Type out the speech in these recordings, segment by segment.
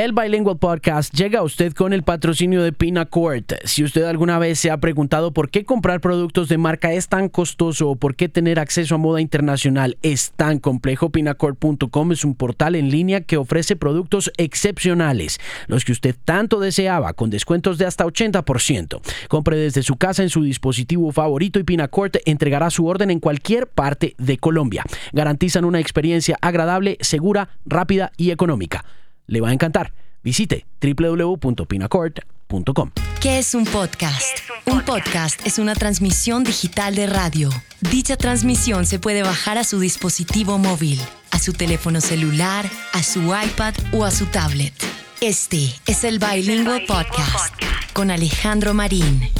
El Bilingual Podcast llega a usted con el patrocinio de Pinacourt. Si usted alguna vez se ha preguntado por qué comprar productos de marca es tan costoso o por qué tener acceso a moda internacional es tan complejo, pinacourt.com es un portal en línea que ofrece productos excepcionales, los que usted tanto deseaba, con descuentos de hasta 80%. Compre desde su casa en su dispositivo favorito y Pinacourt entregará su orden en cualquier parte de Colombia. Garantizan una experiencia agradable, segura, rápida y económica le va a encantar. Visite www.pinacord.com. ¿Qué es un podcast? un, podcast? es una transmisión digital de radio. Dicha transmisión se puede bajar a su dispositivo móvil, a su teléfono celular, a su iPad o a su tablet. Este es el Bilingual Podcast con Alejandro Marín.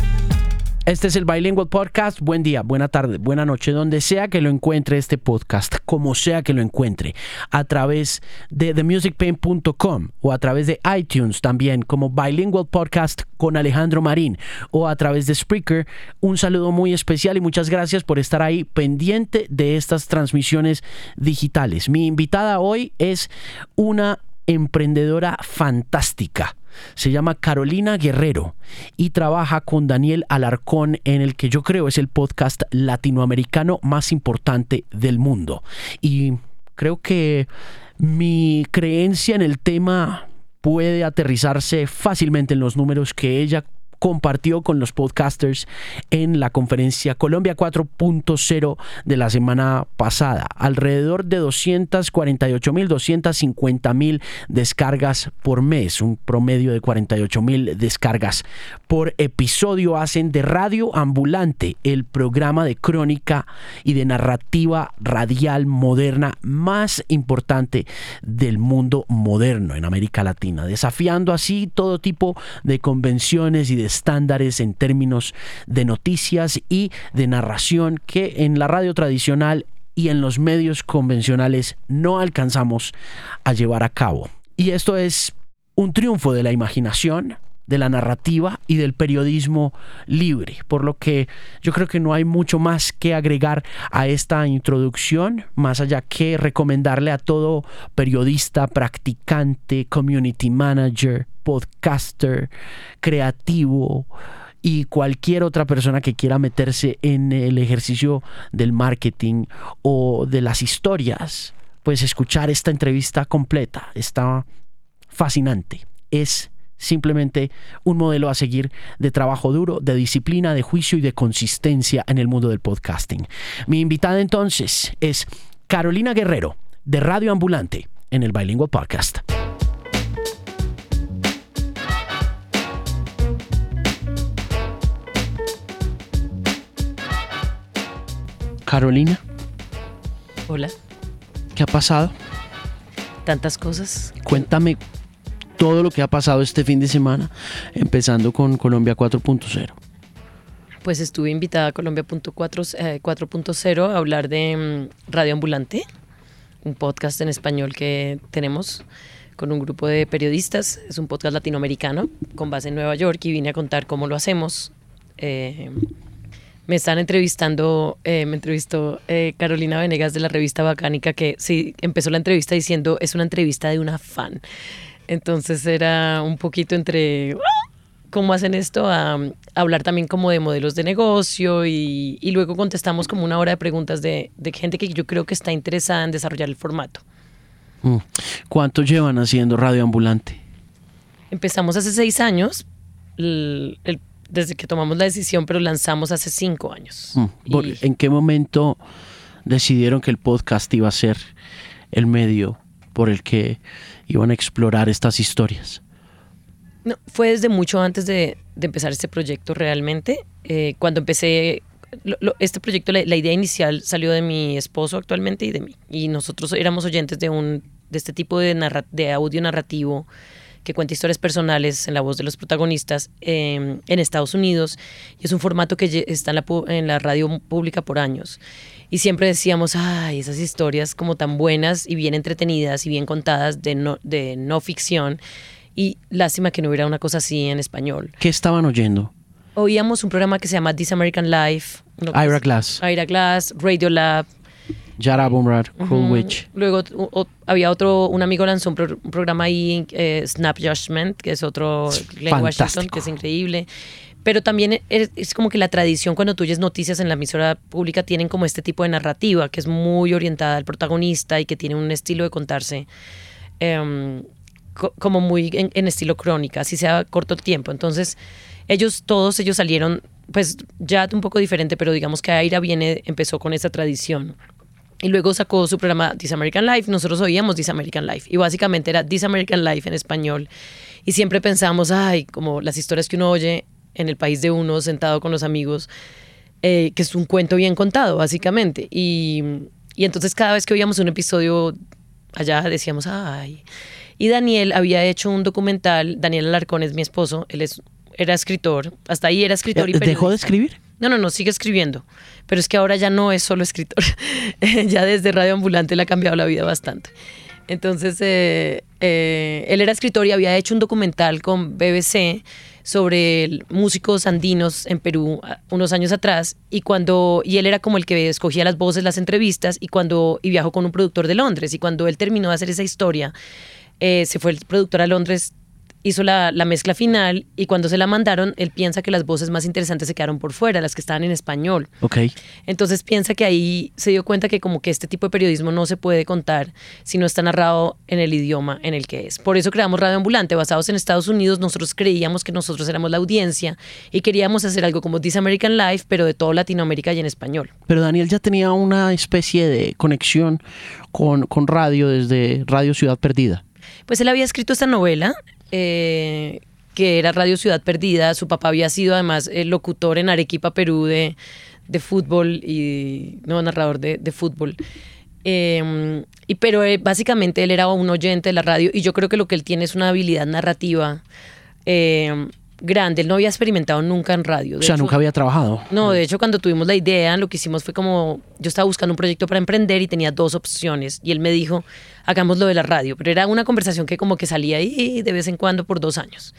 Este es el Bilingual Podcast. Buen día, buena tarde, buena noche, donde sea que lo encuentre este podcast, como sea que lo encuentre, a través de themusicpain.com o a través de iTunes también, como Bilingual Podcast con Alejandro Marín o a través de Spreaker. Un saludo muy especial y muchas gracias por estar ahí pendiente de estas transmisiones digitales. Mi invitada hoy es una emprendedora fantástica se llama Carolina Guerrero y trabaja con Daniel Alarcón en el que yo creo es el podcast latinoamericano más importante del mundo. Y creo que mi creencia en el tema puede aterrizarse fácilmente en los números que ella compartió con los podcasters en la conferencia Colombia 4.0 de la semana pasada. Alrededor de 248 mil, 250 mil descargas por mes, un promedio de 48 mil descargas por episodio hacen de Radio Ambulante el programa de crónica y de narrativa radial moderna más importante del mundo moderno en América Latina, desafiando así todo tipo de convenciones y de estándares en términos de noticias y de narración que en la radio tradicional y en los medios convencionales no alcanzamos a llevar a cabo. Y esto es un triunfo de la imaginación, de la narrativa y del periodismo libre, por lo que yo creo que no hay mucho más que agregar a esta introducción, más allá que recomendarle a todo periodista, practicante, community manager, podcaster, creativo, y cualquier otra persona que quiera meterse en el ejercicio del marketing o de las historias, pues escuchar esta entrevista completa está fascinante. Es simplemente un modelo a seguir de trabajo duro, de disciplina, de juicio y de consistencia en el mundo del podcasting. Mi invitada entonces es Carolina Guerrero, de Radio Ambulante, en el Bilingual Podcast. Carolina. Hola. ¿Qué ha pasado? Tantas cosas. Cuéntame todo lo que ha pasado este fin de semana, empezando con Colombia 4.0. Pues estuve invitada a Colombia 4.0 eh, a hablar de mm, Radio Ambulante, un podcast en español que tenemos con un grupo de periodistas. Es un podcast latinoamericano con base en Nueva York y vine a contar cómo lo hacemos. Eh, me están entrevistando, eh, me entrevistó Carolina Venegas de la revista Bacánica, que sí, empezó la entrevista diciendo, es una entrevista de una fan. Entonces era un poquito entre cómo hacen esto, a, hablar también como de modelos de negocio y, luego contestamos como una hora de preguntas de, gente que yo creo que está interesada en desarrollar el formato. Mm. ¿Cuánto llevan haciendo Radio Ambulante? Empezamos hace seis años, desde que tomamos la decisión, pero lanzamos hace cinco años. Mm. ¿En qué momento decidieron que el podcast iba a ser el medio por el que iban a explorar estas historias? No, fue desde mucho antes de, empezar este proyecto realmente. Eh, cuando empecé este proyecto, la, idea inicial salió de mi esposo actualmente y de mí. Y nosotros éramos oyentes de, un, de este tipo de, de audio narrativo que cuenta historias personales en la voz de los protagonistas em, en Estados Unidos. Y es un formato que está en la, en la radio pública por años. Y siempre decíamos, ay, esas historias como tan buenas y bien entretenidas y bien contadas de no, de no ficción. Y lástima que no hubiera una cosa así en español. ¿Qué estaban oyendo? Oíamos un programa que se llama This American Life. Ira Glass. Ira Glass, Radio Lab. Yara Bumrad, Cool Ujú. Witch. Luego o- había otro, un amigo lanzó un, pro- un programa ahí, eh, Snap Judgment, que es otro Glenn Washington, fantástico. que es increíble. Pero también es, como que la tradición cuando tú oyes noticias en la emisora pública tienen como este tipo de narrativa que es muy orientada al protagonista y que tiene un estilo de contarse em, co- como muy en, en estilo crónica, así sea corto tiempo. Entonces, ellos, todos ellos salieron, pues ya un poco diferente, pero digamos que Aira viene, empezó con esa tradición. Y luego sacó su programa This American Life. Nosotros oíamos This American Life. Y básicamente era This American Life en español. Y siempre pensamos, ay, como las historias que uno oye en el país de uno, sentado con los amigos, eh, que es un cuento bien contado, básicamente. Y, y entonces cada vez que oíamos un episodio allá decíamos, ay. Y Daniel había hecho un documental, Daniel Alarcón es mi esposo, él es, era escritor, hasta ahí era escritor y Eh, ¿Dejó de periodista. escribir? No, no, no, sigue escribiendo. Pero es que ahora ya no es solo escritor. ya desde Radio Ambulante le ha cambiado la vida bastante. Entonces, eh, eh, él era escritor y había hecho un documental con BBC sobre músicos andinos en Perú a- unos años atrás y cuando y él era como el que escogía las voces, las entrevistas y cuando y viajó con un productor de Londres y cuando él terminó de hacer esa historia eh, se fue el productor a Londres hizo la, la mezcla final y cuando se la mandaron él piensa que las voces más interesantes se quedaron por fuera las que estaban en español Ok. entonces piensa que ahí se dio cuenta que como que este tipo de periodismo no se puede contar si no está narrado en el idioma en el que es. Por eso creamos Radio Ambulante, basados en Estados Unidos. Nosotros creíamos que nosotros éramos la audiencia y queríamos hacer algo como This American Life, pero de todo Latinoamérica y en español. Pero Daniel ya tenía una especie de conexión con, con radio desde Radio Ciudad Perdida. Pues él había escrito esta novela. Eh, que era Radio Ciudad Perdida, su papá había sido además el locutor en Arequipa, Perú, de, de fútbol y no narrador de, de fútbol. Eh, y pero eh, básicamente él era un oyente de la radio y yo creo que lo que él tiene es una habilidad narrativa eh, grande. Él no había experimentado nunca en radio. O De sea, hecho, nunca había trabajado. no, de hecho cuando tuvimos la idea, lo que hicimos fue como, yo estaba buscando un proyecto para emprender y tenía dos opciones y él me dijo, hagamos lo de la radio, pero era una conversación que como que salía ahí de vez en cuando por dos años.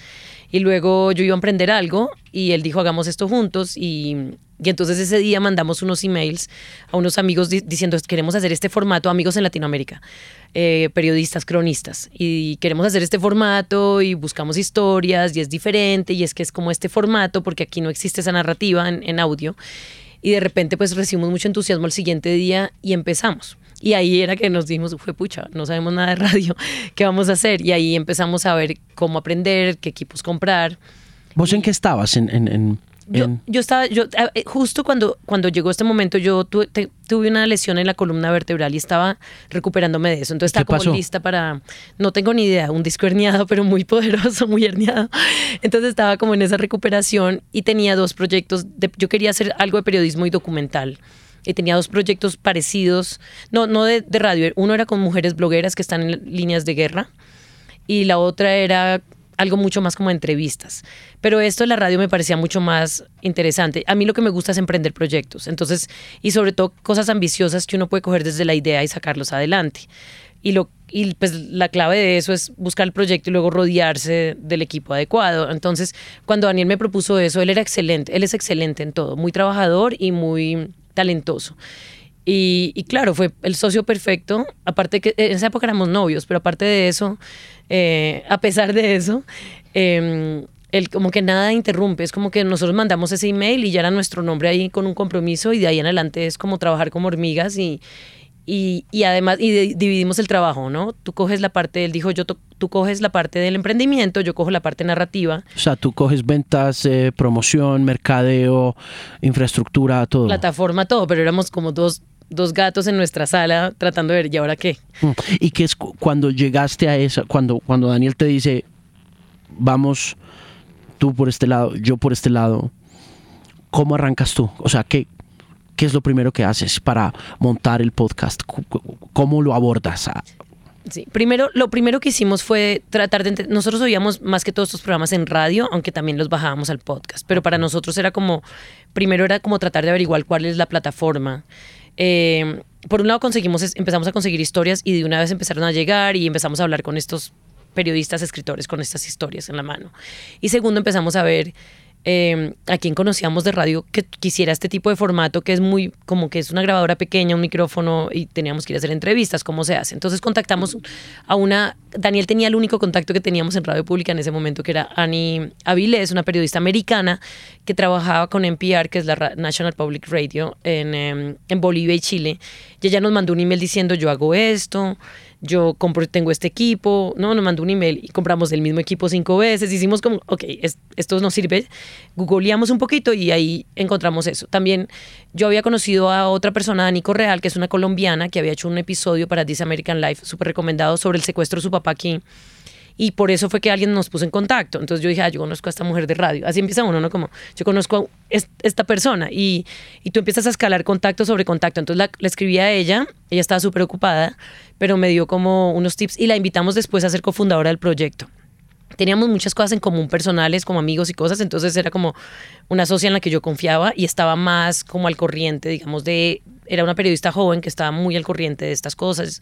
Y luego yo iba a emprender algo y él dijo, hagamos esto juntos y, y entonces ese día mandamos unos emails a unos amigos di- diciendo, queremos hacer este formato, amigos en Latinoamérica, eh, periodistas, cronistas, y queremos hacer este formato y buscamos historias y es diferente y es que es como este formato porque aquí no existe esa narrativa en, en audio. Y de repente pues recibimos mucho entusiasmo el siguiente día y empezamos. Y ahí era que nos dijimos, fue pucha, no sabemos nada de radio, ¿qué vamos a hacer? Y ahí empezamos a ver cómo aprender, qué equipos comprar. ¿Vos en qué estabas? En, en, en- Yo, estaba, yo, eh, justo cuando, cuando llegó este momento, yo tuve, te- tuve una lesión en la columna vertebral y estaba recuperándome de eso. Entonces ¿Qué estaba como pasó? lista para, no tengo ni idea, un disco herniado, pero muy poderoso, muy herniado. Entonces estaba como en esa recuperación y tenía dos proyectos. De, yo quería hacer algo de periodismo y documental. Y tenía dos proyectos parecidos, no, no de, de radio. Uno era con mujeres blogueras que están en líneas de guerra y la otra era algo mucho más como entrevistas. Pero esto de la radio me parecía mucho más interesante. A mí lo que me gusta es emprender proyectos. Entonces, y sobre todo cosas ambiciosas que uno puede coger desde la idea y sacarlos adelante. Y, lo, y pues la clave de eso es buscar el proyecto y luego rodearse del equipo adecuado. Entonces, cuando Daniel me propuso eso, él era excelente. Él es excelente en todo. Muy trabajador y muy talentoso. Y, claro, fue el socio perfecto. Aparte que en esa época éramos novios, pero aparte de eso, eh, a pesar de eso, eh, él como que nada interrumpe. Es como que nosotros mandamos ese email y ya era nuestro nombre ahí con un compromiso y de ahí en adelante es como trabajar como hormigas y, y, y además y de- dividimos el trabajo, ¿no? Tú coges la parte, él dijo, yo to- tú coges la parte del emprendimiento, yo cojo la parte narrativa. o sea, tú coges ventas, eh, promoción, mercadeo, infraestructura, todo. plataforma, todo, pero éramos como dos, dos gatos en nuestra sala tratando de ver, ¿y ahora qué? Mm. ¿Y qué es cu- cuando llegaste a esa, cuando, cuando Daniel te dice, vamos tú por este lado, yo por este lado, ¿cómo arrancas tú? O sea, ¿qué, qué es lo primero que haces para montar el podcast? ¿Cómo lo abordas? Ah, Sí, primero, lo primero que hicimos fue tratar de nosotros oíamos más que todos estos programas en radio, aunque también los bajábamos al podcast, pero para nosotros era como, primero era como tratar de averiguar cuál es la plataforma. Eh, por un lado conseguimos, empezamos a conseguir historias y de una vez empezaron a llegar y empezamos a hablar con estos periodistas, escritores con estas historias en la mano. Y segundo empezamos a ver eh, a quien conocíamos de radio que quisiera este tipo de formato, que es muy, como que es una grabadora pequeña, un micrófono y teníamos que ir a hacer entrevistas, ¿cómo se hace? Entonces contactamos a una, Daniel tenía el único contacto que teníamos en Radio Pública en ese momento, que era Annie Avilés, una periodista americana que trabajaba con NPR, que es la National Public Radio, en, em, en Bolivia y Chile. Y ella nos mandó un email diciendo, yo hago esto yo compro, tengo este equipo, no, nos mandó un email y compramos el mismo equipo cinco veces, hicimos como, ok, esto nos sirve, googleamos un poquito y ahí encontramos eso. También yo había conocido a otra persona, Nico Real, que es una colombiana, que había hecho un episodio para This American Life, súper recomendado, sobre el secuestro de su papá aquí y por eso fue que alguien nos puso en contacto. Entonces yo dije, ah, yo conozco a esta mujer de radio. Así empieza uno, ¿no? Como, yo conozco a esta persona y, y tú empiezas a escalar contacto sobre contacto. Entonces la, le escribí a ella, ella estaba súper ocupada, pero me dio como unos tips y la invitamos después a ser cofundadora del proyecto teníamos muchas cosas en común personales, como amigos y cosas, entonces era como una socia en la que yo confiaba y estaba más como al corriente, digamos, de, era una periodista joven que estaba muy al corriente de estas cosas.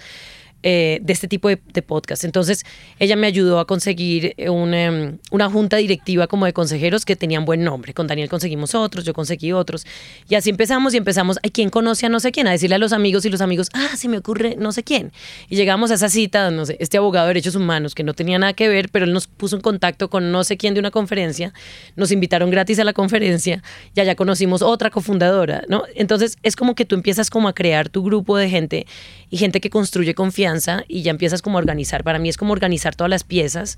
Eh, de este tipo de, podcast. Entonces, ella me ayudó a conseguir una, una, junta directiva como de consejeros que tenían buen nombre. Con Daniel conseguimos otros, yo conseguí otros. Y así empezamos y empezamos, ¿a quién conoce a no sé quién? A decirle a los amigos y los amigos, ah, se me ocurre no sé quién. Y llegamos a esa cita, no sé, este abogado de derechos humanos que no tenía nada que ver, pero él nos puso en contacto con no sé quién de una conferencia, nos invitaron gratis a la conferencia y allá conocimos otra cofundadora, ¿no? Entonces, es como que tú empiezas como a crear tu grupo de gente y gente que construye confianza y ya empiezas como a organizar. Para mí es como organizar todas las piezas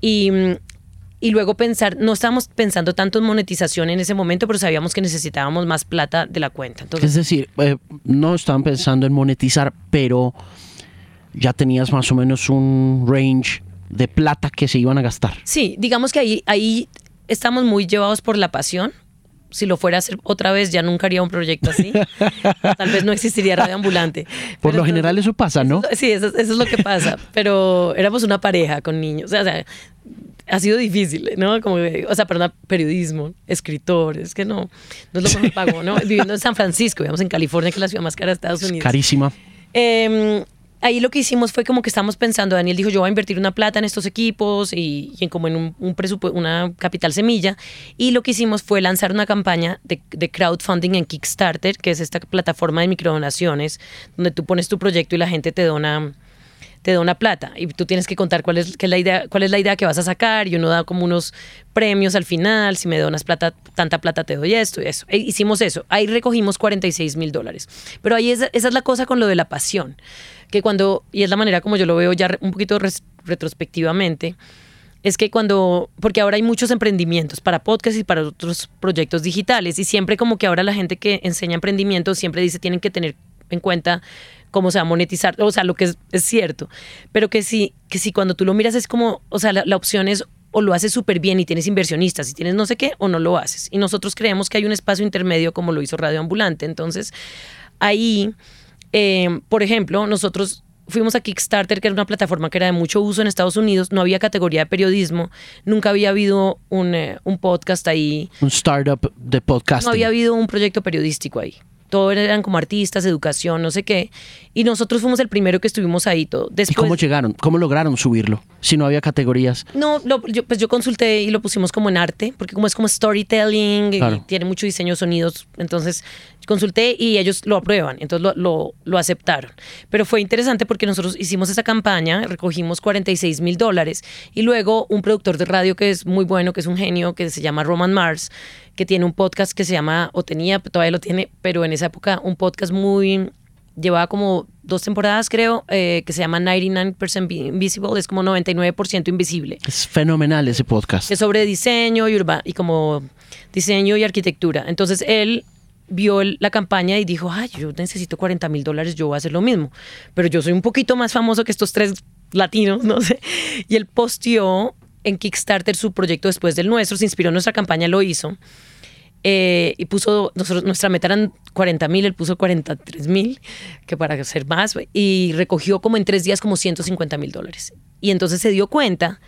y, y luego pensar, no estábamos pensando tanto en monetización en ese momento, pero sabíamos que necesitábamos más plata de la cuenta. Entonces, es decir, eh, no estaban pensando en monetizar, pero ya tenías más o menos un range de plata que se iban a gastar. Sí, digamos que ahí, ahí estamos muy llevados por la pasión si lo fuera a hacer otra vez, ya nunca haría un proyecto así. Tal vez no existiría Radio Ambulante. Por lo general eso pasa, ¿no? sí, eso, es lo que pasa. Pero éramos una pareja con niños. O sea, ha sido difícil, ¿no? Como, o sea, perdón, periodismo, escritor, es que no, no es lo que me pago, ¿no? Viviendo en San Francisco, digamos en California, que es la ciudad más cara de Estados Unidos. carísima. Eh, ahí lo que hicimos fue como que estamos pensando, Daniel dijo, yo voy a invertir una plata en estos equipos y, en como en un, presupuesto, una capital semilla. Y lo que hicimos fue lanzar una campaña de, crowdfunding en Kickstarter, que es esta plataforma de microdonaciones, donde tú pones tu proyecto y la gente te dona te dona plata y tú tienes que contar cuál es, la idea, cuál es la idea que vas a sacar y uno da como unos premios al final, si me donas plata, tanta plata te doy esto y eso. E hicimos eso, ahí recogimos 46 mil dólares. Pero ahí esa es la cosa con lo de la pasión que cuando, y es la manera como yo lo veo ya un poquito retrospectivamente, es que cuando, porque ahora hay muchos emprendimientos para podcast y para otros proyectos digitales, y siempre como que ahora la gente que enseña emprendimiento siempre dice tienen que tener en cuenta cómo se va a monetizar, o sea, lo que es, cierto, pero que sí, que sí, cuando tú lo miras es como, o sea, la, la opción es o lo haces súper bien y tienes inversionistas y tienes no sé qué, o no lo haces. Y nosotros creemos que hay un espacio intermedio como lo hizo Radio Ambulante. Entonces, ahí eh, por ejemplo, nosotros fuimos a Kickstarter, que era una plataforma que era de mucho uso en Estados Unidos, no había categoría de periodismo, nunca había habido un, eh, un podcast ahí. Un startup de podcast. No había habido un proyecto periodístico ahí todo eran como artistas, educación, no sé qué. Y nosotros fuimos el primero que estuvimos ahí todo. Después, ¿Y cómo llegaron? ¿Cómo lograron subirlo? Si no había categorías. No, yo, pues yo consulté y lo pusimos como en arte, porque como es como storytelling y tiene mucho diseño, sonidos, entonces consulté y ellos lo aprueban, entonces lo, lo, aceptaron. Pero fue interesante porque nosotros hicimos esa campaña, recogimos 46 mil dólares y luego un productor de radio que es muy bueno, que es un genio, que se llama Roman Mars, que tiene un podcast que se llama, o tenía, todavía lo tiene, pero en esa época un podcast muy, llevaba como dos temporadas creo, eh, que se llama 99% Invisible, es como 99% invisible. Es fenomenal ese podcast. Es sobre diseño y, urba, y como diseño y arquitectura. Entonces él vio la campaña y dijo, ay, yo necesito 40 mil dólares, yo voy a hacer lo mismo. Pero yo soy un poquito más famoso que estos tres latinos, no sé. Y él posteó en Kickstarter su proyecto después del nuestro, se inspiró en nuestra campaña, lo hizo. Eh, y puso, nuestra meta eran 40 mil, él puso 43 mil, que para hacer más, y recogió como en tres días como 150 mil dólares. Y entonces se dio cuenta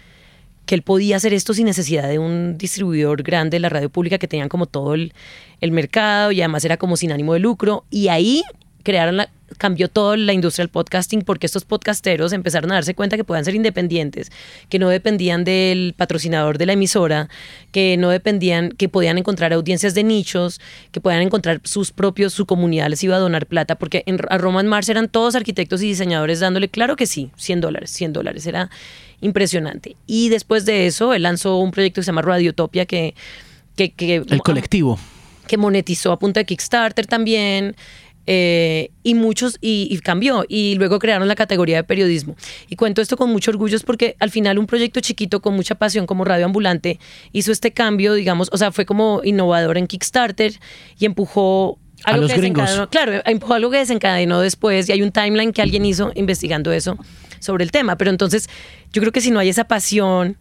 que él podía hacer esto sin necesidad de un distribuidor grande de la radio pública que tenían como todo el, mercado y además era como sin ánimo de lucro. Y ahí crearon la, cambió toda la industria del podcasting porque estos podcasteros empezaron a darse cuenta que podían ser independientes, que no dependían del patrocinador de la emisora, que no dependían, que podían encontrar audiencias de nichos, que podían encontrar sus propios, su comunidad les iba a donar plata, porque en, a Roman Mars eran todos arquitectos y diseñadores dándole, claro que sí, 100 dólares, 100 dólares, era impresionante. Y después de eso, él lanzó un proyecto que se llama Radiotopia, que... que, que el colectivo. Que monetizó a punta de Kickstarter también. Eh, y muchos, y, cambió, y luego crearon la categoría de periodismo. Y cuento esto con mucho orgullo porque al final un proyecto chiquito con mucha pasión como Radio Ambulante hizo este cambio, digamos, o sea, fue como innovador en Kickstarter y empujó algo a los gringos. Claro, empujó algo que desencadenó después y hay un timeline que alguien hizo investigando eso sobre el tema. Pero entonces yo creo que si no hay esa pasión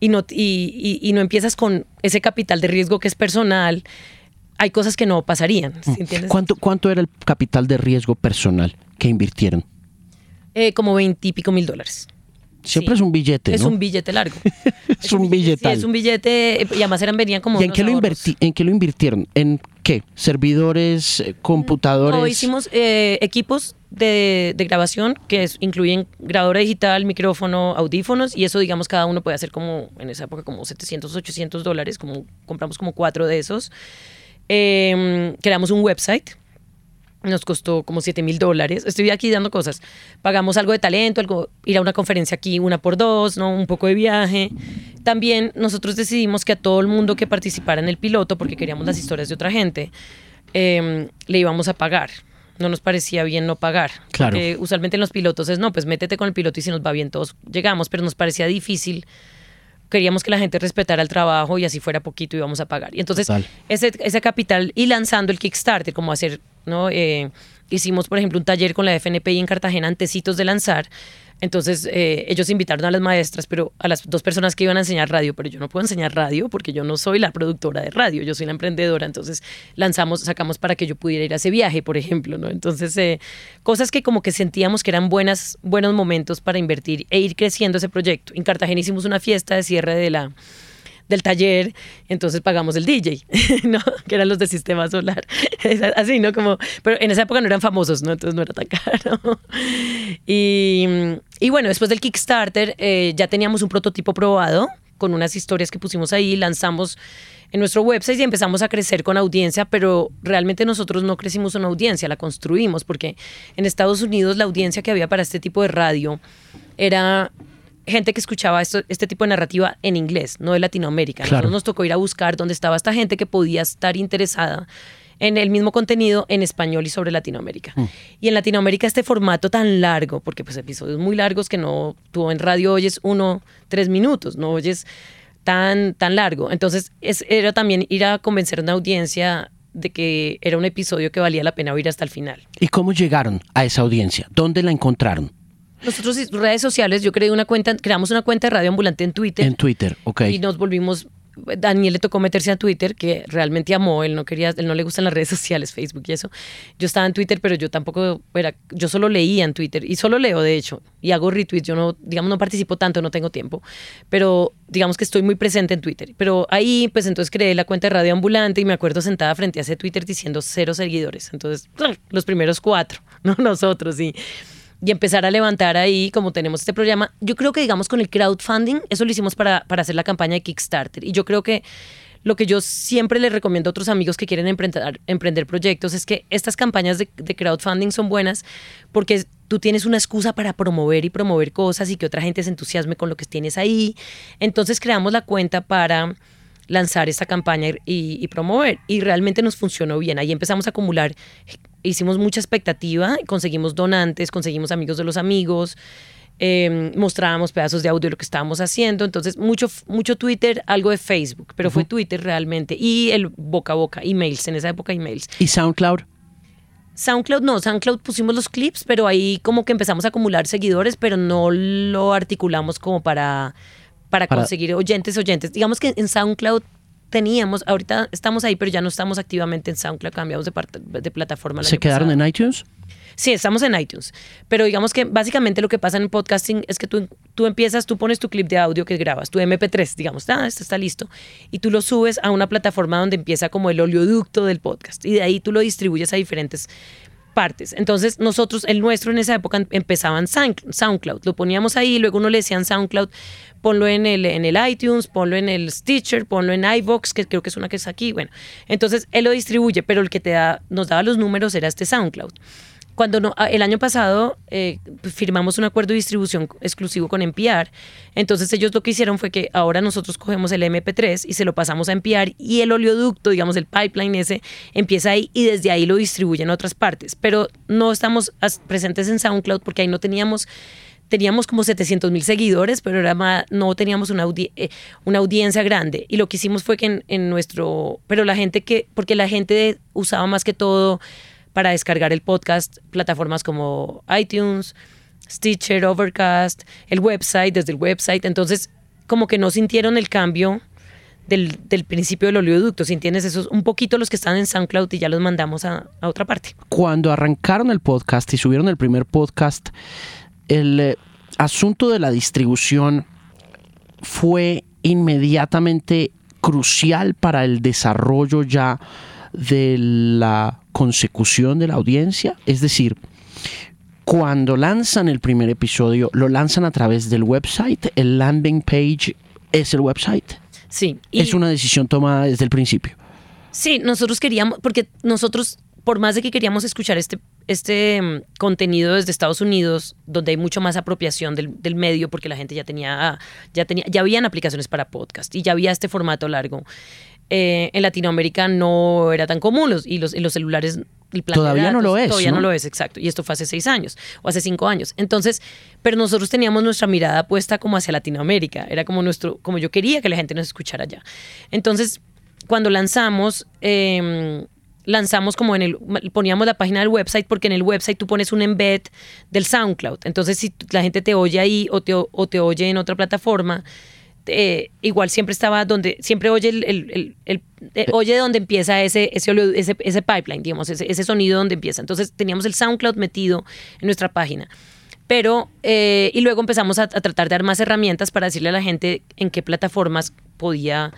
y no, y no empiezas con ese capital de riesgo que es personal, hay cosas que no pasarían. Mm. ¿Cuánto, ¿Cuánto era el capital de riesgo personal que invirtieron? Eh, como veintipico mil dólares. Siempre es un billete. Es un billete largo. es, un billete. Sí, es un billete. Y además eran, venían como. ¿Y en qué, lo en qué lo invirtieron? ¿En qué? ¿Servidores, eh, computadores? No, hicimos eh, equipos de, grabación que incluyen grabadora digital, micrófono, audífonos. Y eso, digamos, cada uno puede hacer como en esa época como 700, 800 dólares. Como, compramos como cuatro de esos. Em, creamos un website. Nos costó como 7 mil dólares. Estoy aquí dando cosas. Pagamos algo de talento, algo, ir a una conferencia aquí, una por dos, ¿no? un poco de viaje. También nosotros decidimos que a todo el mundo que participara en el piloto, porque queríamos las historias de otra gente, em, le íbamos a pagar no nos parecía bien no pagar. Claro. Porque usualmente en los pilotos es, no, pues métete con el piloto y si nos va bien todos llegamos, pero nos parecía difícil queríamos que la gente respetara el trabajo y así fuera poquito íbamos a pagar. Y entonces ese, ese capital y lanzando el Kickstarter, como hacer, ¿no? Eh, hicimos, por ejemplo, un taller con la FNPI en Cartagena antecitos de lanzar entonces eh, ellos invitaron a las maestras, pero a las dos personas que iban a enseñar radio, pero yo no puedo enseñar radio porque yo no soy la productora de radio, yo soy la emprendedora, entonces lanzamos, sacamos para que yo pudiera ir a ese viaje, por ejemplo, ¿no? Entonces, eh, cosas que como que sentíamos que eran buenas, buenos momentos para invertir e ir creciendo ese proyecto. En Cartagena hicimos una fiesta de cierre de la del taller, entonces pagamos el DJ, ¿no? Que eran los de sistema solar. Así, ¿no? Como, pero en esa época no eran famosos, ¿no? Entonces no era tan caro. Y, y bueno, después del Kickstarter eh, ya teníamos un prototipo probado con unas historias que pusimos ahí, lanzamos en nuestro website y empezamos a crecer con audiencia, pero realmente nosotros no crecimos una audiencia, la construimos, porque en Estados Unidos la audiencia que había para este tipo de radio era gente que escuchaba esto, este tipo de narrativa en inglés, no de Latinoamérica. Nosotros nos tocó ir a buscar dónde estaba esta gente que podía estar interesada en el mismo contenido en español y sobre Latinoamérica. Mm. Y en Latinoamérica este formato tan largo, porque pues episodios muy largos que no, tú en radio oyes uno, tres minutos, no oyes tan, tan largo. Entonces es, era también ir a convencer a una audiencia de que era un episodio que valía la pena oír hasta el final. ¿Y cómo llegaron a esa audiencia? ¿Dónde la encontraron? Nosotros redes sociales, yo creé una cuenta, creamos una cuenta de radio ambulante en Twitter. En Twitter, ok. Y nos volvimos Daniel le tocó meterse a Twitter, que realmente amó, él no quería, él no le gustan las redes sociales, Facebook y eso. Yo estaba en Twitter, pero yo tampoco era, yo solo leía en Twitter y solo leo de hecho y hago retweets, yo no, digamos, no participo tanto, no tengo tiempo, pero digamos que estoy muy presente en Twitter. Pero ahí, pues entonces creé la cuenta de Radio Ambulante y me acuerdo sentada frente a ese Twitter diciendo cero seguidores. Entonces, los primeros cuatro, no nosotros, sí y empezar a levantar ahí, como tenemos este programa. Yo creo que, digamos, con el crowdfunding, eso lo hicimos para, para hacer la campaña de Kickstarter. Y yo creo que lo que yo siempre les recomiendo a otros amigos que quieren emprender, emprender proyectos es que estas campañas de, crowdfunding son buenas porque tú tienes una excusa para promover y promover cosas y que otra gente se entusiasme con lo que tienes ahí. Entonces creamos la cuenta para lanzar esta campaña y, y, promover. Y realmente nos funcionó bien. Ahí empezamos a acumular hicimos mucha expectativa, conseguimos donantes, conseguimos amigos de los amigos, em, mostrábamos pedazos de audio de lo que estábamos haciendo, entonces mucho, mucho Twitter, algo de Facebook, pero fue Twitter realmente, y el boca a boca, emails, en esa época emails. ¿Y SoundCloud? SoundCloud no, SoundCloud pusimos los clips, pero ahí como que empezamos a acumular seguidores, pero no lo articulamos como para, para, para... conseguir oyentes, oyentes. Digamos que en SoundCloud teníamos, ahorita estamos ahí, pero ya no estamos activamente en SoundCloud, cambiamos de, de plataforma. ¿Se quedaron en iTunes? Sí, estamos en iTunes. Pero digamos que básicamente lo que pasa en podcasting es que tú, tú empiezas, tú pones tu clip de audio que grabas, tu MP3, digamos, ah, esto está listo, y tú lo subes a una plataforma donde empieza como el oleoducto del podcast. Y de ahí tú lo distribuyes a diferentes partes. Entonces nosotros, el nuestro en esa época empezaba en SoundCloud. Lo poníamos ahí, luego uno le decía en SoundCloud, ponlo en el, en el iTunes, ponlo en el Stitcher, ponlo en iVox, que creo que es una que está aquí. Bueno, entonces él lo distribuye, pero el que te da, nos daba los números era este SoundCloud. Cuando no, el año pasado eh, firmamos un acuerdo de distribución exclusivo con NPR, entonces ellos lo que hicieron fue que ahora nosotros cogemos el MP3 y se lo pasamos a NPR y el oleoducto, digamos el pipeline ese, empieza ahí y desde ahí lo distribuyen a otras partes. Pero no estamos presentes en SoundCloud porque ahí no teníamos teníamos como 700 mil seguidores, pero era más, no teníamos una, eh, una audiencia grande. Y lo que hicimos fue que en, en, nuestro, pero la gente que, porque la gente usaba más que todo para descargar el podcast, plataformas como iTunes, Stitcher, Overcast, el website, desde el website. Entonces, como que no sintieron el cambio del, principio del oleoducto. Si entiendes, esos un poquito los que están en SoundCloud y ya los mandamos a, otra parte. Cuando arrancaron el podcast y subieron el primer podcast, el eh, asunto de la distribución fue inmediatamente crucial para el desarrollo ya de la consecución de la audiencia. Es decir, cuando lanzan el primer episodio, lo lanzan a través del website, el landing page es el website. Sí. es una decisión tomada desde el principio. Sí, nosotros queríamos, porque nosotros, por más de que queríamos escuchar este, este mm, contenido desde Estados Unidos, donde hay mucho más apropiación del, del, medio, porque la gente ya tenía, ya tenía, ya habían aplicaciones para podcast y ya había este formato largo. Eh, en Latinoamérica no era tan común los, y, los, los celulares el todavía no lo es. Todavía ¿no? lo es, exacto. Y esto fue hace seis años o hace cinco años. Entonces, pero nosotros teníamos nuestra mirada puesta como hacia Latinoamérica. Era como nuestro, como yo quería que la gente nos escuchara allá. Entonces, cuando lanzamos, eh, lanzamos como en el, poníamos la página del website porque en el website tú pones un embed del SoundCloud. Entonces, si la gente te oye ahí o te, o te oye en otra plataforma, eh, igual siempre estaba donde, siempre oye el, el, el, eh, oye donde empieza ese, ese, ese, ese pipeline, digamos, ese, ese, sonido donde empieza. Entonces teníamos el SoundCloud metido en nuestra página. Pero, eh, y luego empezamos a, a, tratar de dar más herramientas para decirle a la gente en qué plataformas podía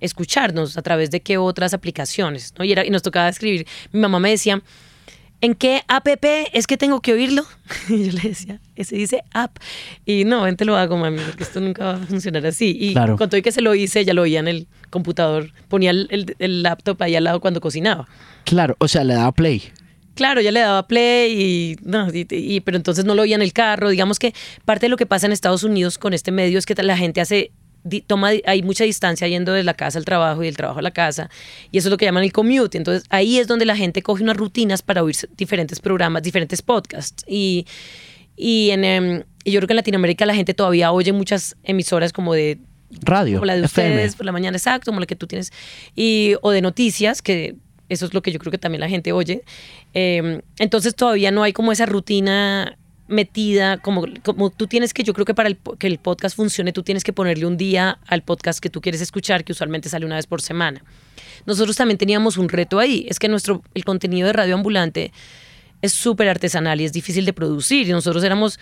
escucharnos, a través de qué otras aplicaciones, ¿no? Y, era, y nos tocaba escribir. Mi mamá me decía, ¿en qué app es que tengo que oírlo? Y yo le decía, ese dice app. Y no, ven, te lo hago, mami, porque esto nunca va a funcionar así. Y claro. con todo que se lo hice, ya lo oía en el computador, ponía el, el, laptop ahí al lado cuando cocinaba. Claro, o sea, le daba play. Claro, ya le daba play, y, no, y, y, pero entonces no lo oía en el carro. Digamos que parte de lo que pasa en Estados Unidos con este medio es que la gente hace toma, hay mucha distancia yendo de la casa al trabajo y del trabajo a la casa, y eso es lo que llaman el commute. Entonces ahí es donde la gente coge unas rutinas para oír diferentes programas, diferentes podcasts. Y, y, en, em, yo creo que en Latinoamérica la gente todavía oye muchas emisoras como de radio, como la de ustedes por la mañana, exacto, como la que tú tienes, y, o de noticias, que eso es lo que yo creo que también la gente oye. Eh, entonces todavía no hay como esa rutina metida, como, como tú tienes que, yo creo que para el, que el podcast funcione, tú tienes que ponerle un día al podcast que tú quieres escuchar, que usualmente sale una vez por semana. Nosotros también teníamos un reto ahí, es que nuestro, el contenido de radio ambulante es súper artesanal y es difícil de producir. Y nosotros éramos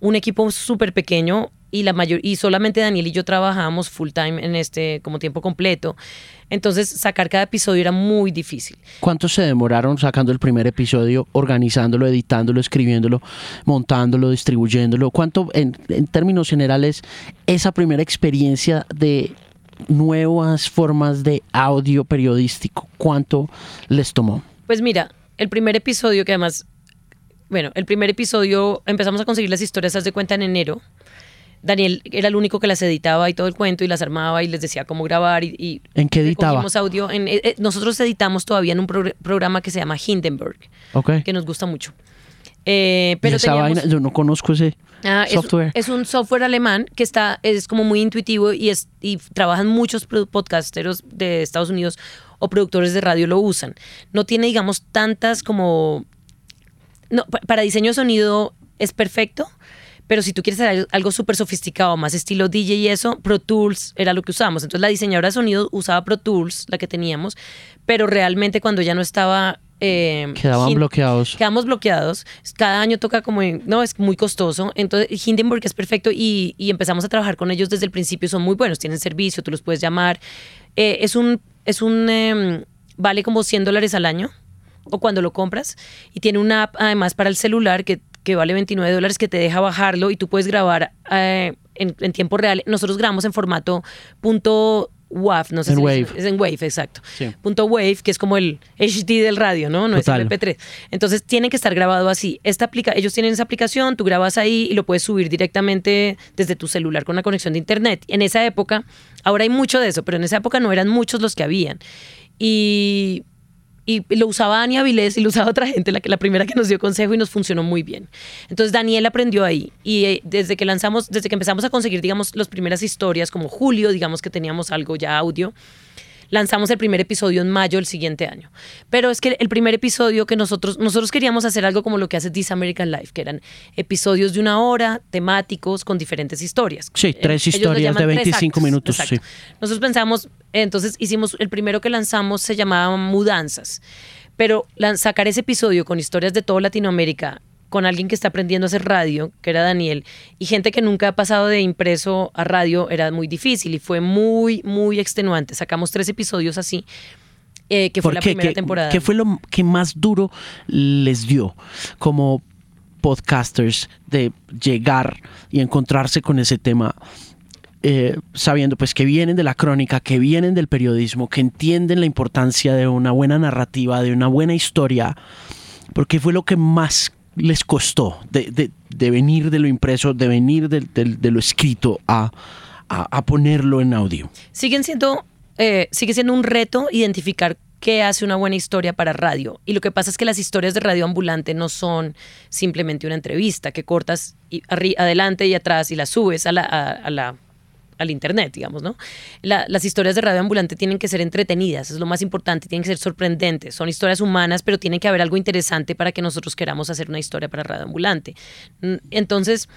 un equipo súper pequeño y la mayor y solamente Daniel y yo trabajábamos full time en este como tiempo completo. Entonces sacar cada episodio era muy difícil. ¿Cuánto se demoraron sacando el primer episodio, organizándolo, editándolo, escribiéndolo, montándolo, distribuyéndolo? ¿Cuánto en, en términos generales esa primera experiencia de nuevas formas de audio periodístico, cuánto les tomó? Pues mira, el primer episodio que además bueno, el primer episodio empezamos a conseguir las historias, haz de cuenta, en enero. Daniel era el único que las editaba y todo el cuento y las armaba y les decía cómo grabar y, ¿En qué editaba? audio. En, eh, nosotros editamos todavía en un pro, programa que se llama Hindenburg, okay. que nos gusta mucho. Eh, pero esa teníamos, vaina, yo no conozco ese ah, software. Es, es, un software alemán que está es como muy intuitivo y es y trabajan muchos podcasteros de Estados Unidos o productores de radio lo usan. No tiene digamos tantas como no, para diseño de sonido es perfecto, pero si tú quieres hacer algo súper sofisticado, más estilo DJ y eso, Pro Tools era lo que usábamos. Entonces la diseñadora de sonido usaba Pro Tools, la que teníamos, pero realmente cuando ya no estaba... Eh, Quedaban bloqueados. Quedamos bloqueados. Cada año toca como, no, es muy costoso. Entonces Hindenburg es perfecto y, y empezamos a trabajar con ellos desde el principio. Son muy buenos, tienen servicio, tú los puedes llamar. Eh, es un, es un, eh, vale como 100 dólares al año o cuando lo compras y tiene una app además para el celular que, que vale 29 dólares que te deja bajarlo y tú puedes grabar eh, en, en tiempo real. Nosotros grabamos en formato punto WAV, no sé En si Wave. es en Wave, exacto. Sí. Punto Wave, que es como el HD del radio, ¿no? No Total. es el MP3. Entonces tiene que estar grabado así. Esta aplica ellos tienen esa aplicación, tú grabas ahí y lo puedes subir directamente desde tu celular con una conexión de internet. En esa época, ahora hay mucho de eso, pero en esa época no eran muchos los que habían. Y y lo usaba Ani Avilés y lo usaba otra gente, la, que, la primera que nos dio consejo y nos funcionó muy bien. Entonces Daniel aprendió ahí y eh, desde que lanzamos, desde que empezamos a conseguir, digamos, las primeras historias, como Julio, digamos que teníamos algo ya audio, lanzamos el primer episodio en mayo del siguiente año. Pero es que el primer episodio que nosotros, nosotros queríamos hacer algo como lo que hace This American Life, que eran episodios de una hora, temáticos, con diferentes historias. Sí, Eh, tres ellos historias de llaman tres 25 actos. minutos, sí. Nosotros pensamos, entonces hicimos, el primero que lanzamos se llamaba Mudanzas, pero sacar ese episodio con historias de toda Latinoamérica, con alguien que está aprendiendo a hacer radio, que era Daniel, y gente que nunca ha pasado de impreso a radio, era muy difícil y fue muy, muy extenuante. Sacamos tres episodios así, eh, que fue ¿Por la qué? primera ¿Qué- temporada. ¿Qué fue lo que más duro les dio como podcasters de llegar y encontrarse con ese tema? eh, sabiendo pues que vienen de la crónica, que vienen del periodismo, que entienden la importancia de una buena narrativa, de una buena historia, porque fue lo que más les costó de, de- de venir de lo impreso, de venir del- de, lo escrito a, a- ponerlo en audio. siguen siendo, eh, sigue siendo un reto identificar qué hace una buena historia para radio. Y lo que pasa es que las historias de radio ambulante no son simplemente una entrevista que cortas adelante y atrás y la subes a la- al internet, digamos, ¿no? La- las historias de radio ambulante tienen que ser entretenidas, es lo más importante, tienen que ser sorprendentes, son historias humanas, pero tiene que haber algo interesante para que nosotros queramos hacer una historia para radio ambulante. Mm, Entonces,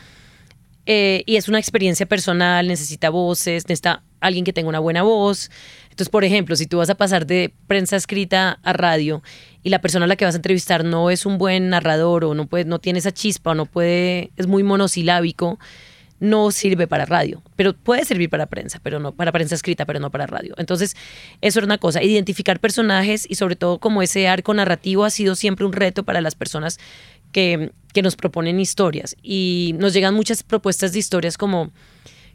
eh, y es una experiencia personal, necesita voces, necesita alguien que tenga una buena voz. Entonces, por ejemplo, si tú vas a pasar de prensa escrita a radio y la persona a la que vas a entrevistar no es un buen narrador o no puede, no tiene esa chispa o no puede, es muy monosilábico, no sirve para radio, pero puede servir para prensa, pero no para prensa escrita, pero no para radio. Entonces, eso era una cosa, identificar personajes y sobre todo como ese arco narrativo ha sido siempre un reto para las personas que, que nos proponen historias y nos llegan muchas propuestas de historias como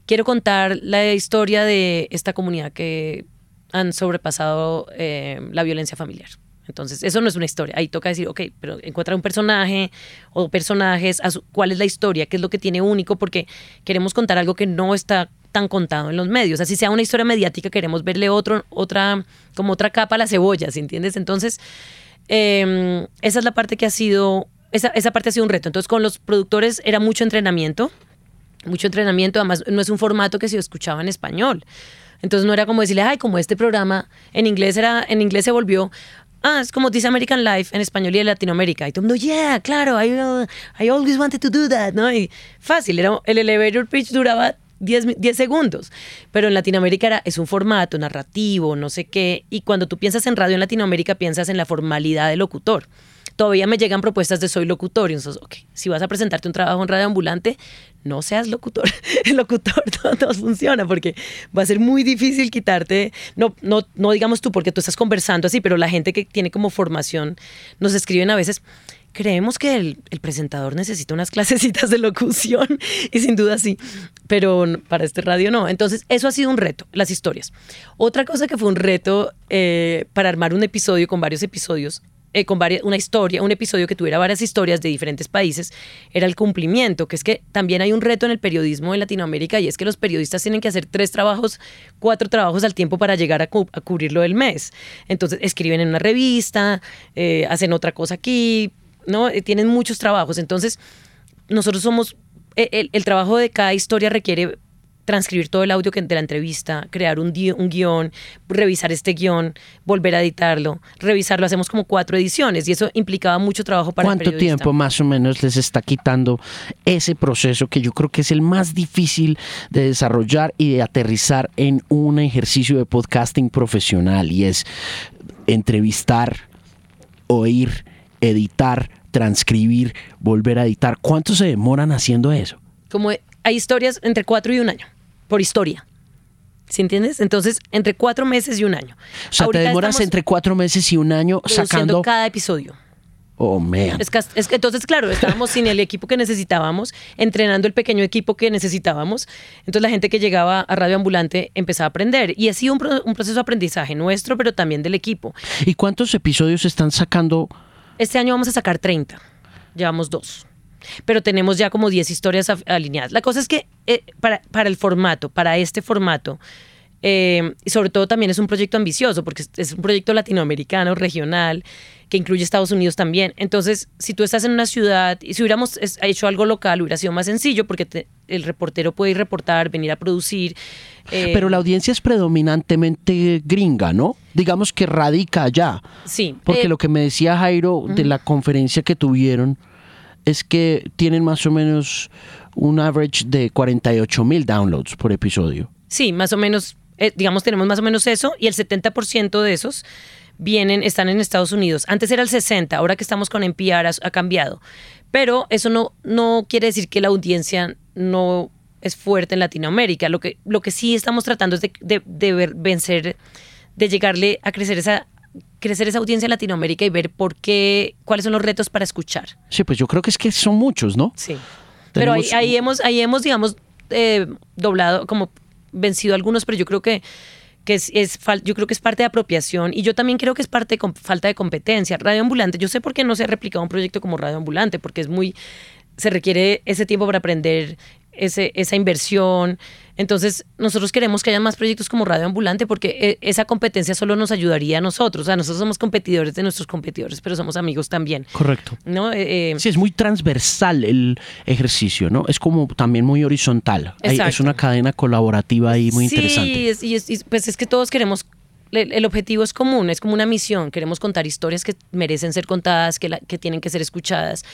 quiero contar la historia de esta comunidad que han sobrepasado eh, la violencia familiar. Entonces, eso no es una historia. Ahí toca decir, ok, pero encuentra un personaje o personajes, cuál es la historia, qué es lo que tiene único, porque queremos contar algo que no está tan contado en los medios. Así sea una historia mediática, queremos verle otro, otra, como otra capa a la cebolla, ¿sí entiendes? Entonces, eh, esa es la parte que ha sido, esa, esa parte ha sido un reto. Entonces, con los productores era mucho entrenamiento, mucho entrenamiento, además no es un formato que se escuchaba en español. Entonces no era como decirle, ay, como este programa en inglés era, en inglés se volvió, ah, es como This American Life en español y en Latinoamérica. Y todo el yeah, claro, I, uh, I always wanted to do that, ¿no? Y fácil, era, el elevator pitch duraba 10, mi- 10 segundos, pero en Latinoamérica era, es un formato narrativo, no sé qué, y cuando tú piensas en radio en Latinoamérica piensas en la formalidad del locutor. Todavía me llegan propuestas de soy locutor. Y entonces, ok, si vas a presentarte un trabajo en radio ambulante, no seas locutor. El locutor no, no funciona porque va a ser muy difícil quitarte, no, no, no digamos tú porque tú estás conversando así, pero la gente que tiene como formación nos escriben a veces, creemos que el, presentador necesita unas clasecitas de locución y sin duda sí, pero para este radio no. Entonces, eso ha sido un reto, las historias. Otra cosa que fue un reto eh, para armar un episodio con varios episodios eh, con varias, una historia, un episodio que tuviera varias historias de diferentes países, era el cumplimiento, que es que también hay un reto en el periodismo en Latinoamérica y es que los periodistas tienen que hacer tres trabajos, cuatro trabajos al tiempo para llegar a, cu- a cubrirlo del mes. Entonces escriben en una revista, eh, hacen otra cosa aquí, ¿no? Eh, tienen muchos trabajos. Entonces, nosotros somos, el, el trabajo de cada historia requiere transcribir todo el audio que- de la entrevista, crear un, guion, revisar este guion, volver a editarlo, revisarlo. Hacemos como cuatro ediciones y eso implicaba mucho trabajo para el ¿Cuánto tiempo más o menos les está quitando ese proceso que yo creo que es el más difícil de desarrollar y de aterrizar en un ejercicio de podcasting profesional y es entrevistar, oír, editar, transcribir, volver a editar? ¿Cuánto se demoran haciendo eso? Como hay historias entre cuatro y un año, por historia. ¿Sí entiendes? Entonces, entre cuatro meses y un año. O sea, te demoras entre cuatro meses y un año sacando cada episodio. Oh, man. Es que, es que, entonces, claro, estábamos sin el equipo que necesitábamos, entrenando el pequeño equipo que necesitábamos. Entonces, la gente que llegaba a Radio Ambulante empezaba a aprender. Y ha sido un, un proceso de aprendizaje nuestro, pero también del equipo. ¿Y cuántos episodios están sacando? Este año vamos a sacar 30. Llevamos dos. Pero tenemos ya como 10 historias alineadas. La cosa es que eh, para, para el formato, para este formato, eh, y sobre todo también es un proyecto ambicioso porque es un proyecto latinoamericano, regional, que incluye Estados Unidos también. Entonces, si tú estás en una ciudad y si hubiéramos hecho algo local, hubiera sido más sencillo porque el reportero puede ir a reportar, venir a producir. Eh, Pero la audiencia es predominantemente gringa, ¿no? Digamos que radica allá. Sí. Porque eh, lo que me decía Jairo de la conferencia que tuvieron es que tienen más o menos un average de 48 mil downloads por episodio. Sí, más o menos eh, digamos, tenemos más o menos eso, y el 70% de esos vienen, están en Estados Unidos. Antes era el 60, ahora que estamos con NPR ha, cambiado. Pero eso no, no quiere decir que la audiencia no es fuerte en Latinoamérica. Lo que, lo que sí estamos tratando es de, de, vencer, de llegarle a crecer esa crecer esa audiencia en Latinoamérica y ver por qué, cuáles son los retos para escuchar. Sí, pues yo creo que es que son muchos, ¿no? Sí. Pero ahí, ahí, hemos, ahí hemos, digamos, eh, doblado, como vencido algunos, pero yo creo que que es, yo creo que es parte de apropiación y yo también creo que es parte de falta de competencia. Radio Ambulante, yo sé por qué no se ha replicado un proyecto como Radio Ambulante, porque es muy, se requiere ese tiempo para aprender ese, esa inversión. Entonces, nosotros queremos que haya más proyectos como Radio Ambulante porque eh, esa competencia solo nos ayudaría a nosotros. O sea, nosotros somos competidores de nuestros competidores, pero somos amigos también. Correcto. ¿no? Eh, eh, sí, es muy transversal el ejercicio, ¿no? Es como también muy horizontal. es una cadena colaborativa ahí muy interesante. Sí, y, pues es que todos queremos el, objetivo es común, es como una misión. Queremos contar historias que merecen ser contadas, que, que tienen que ser escuchadas.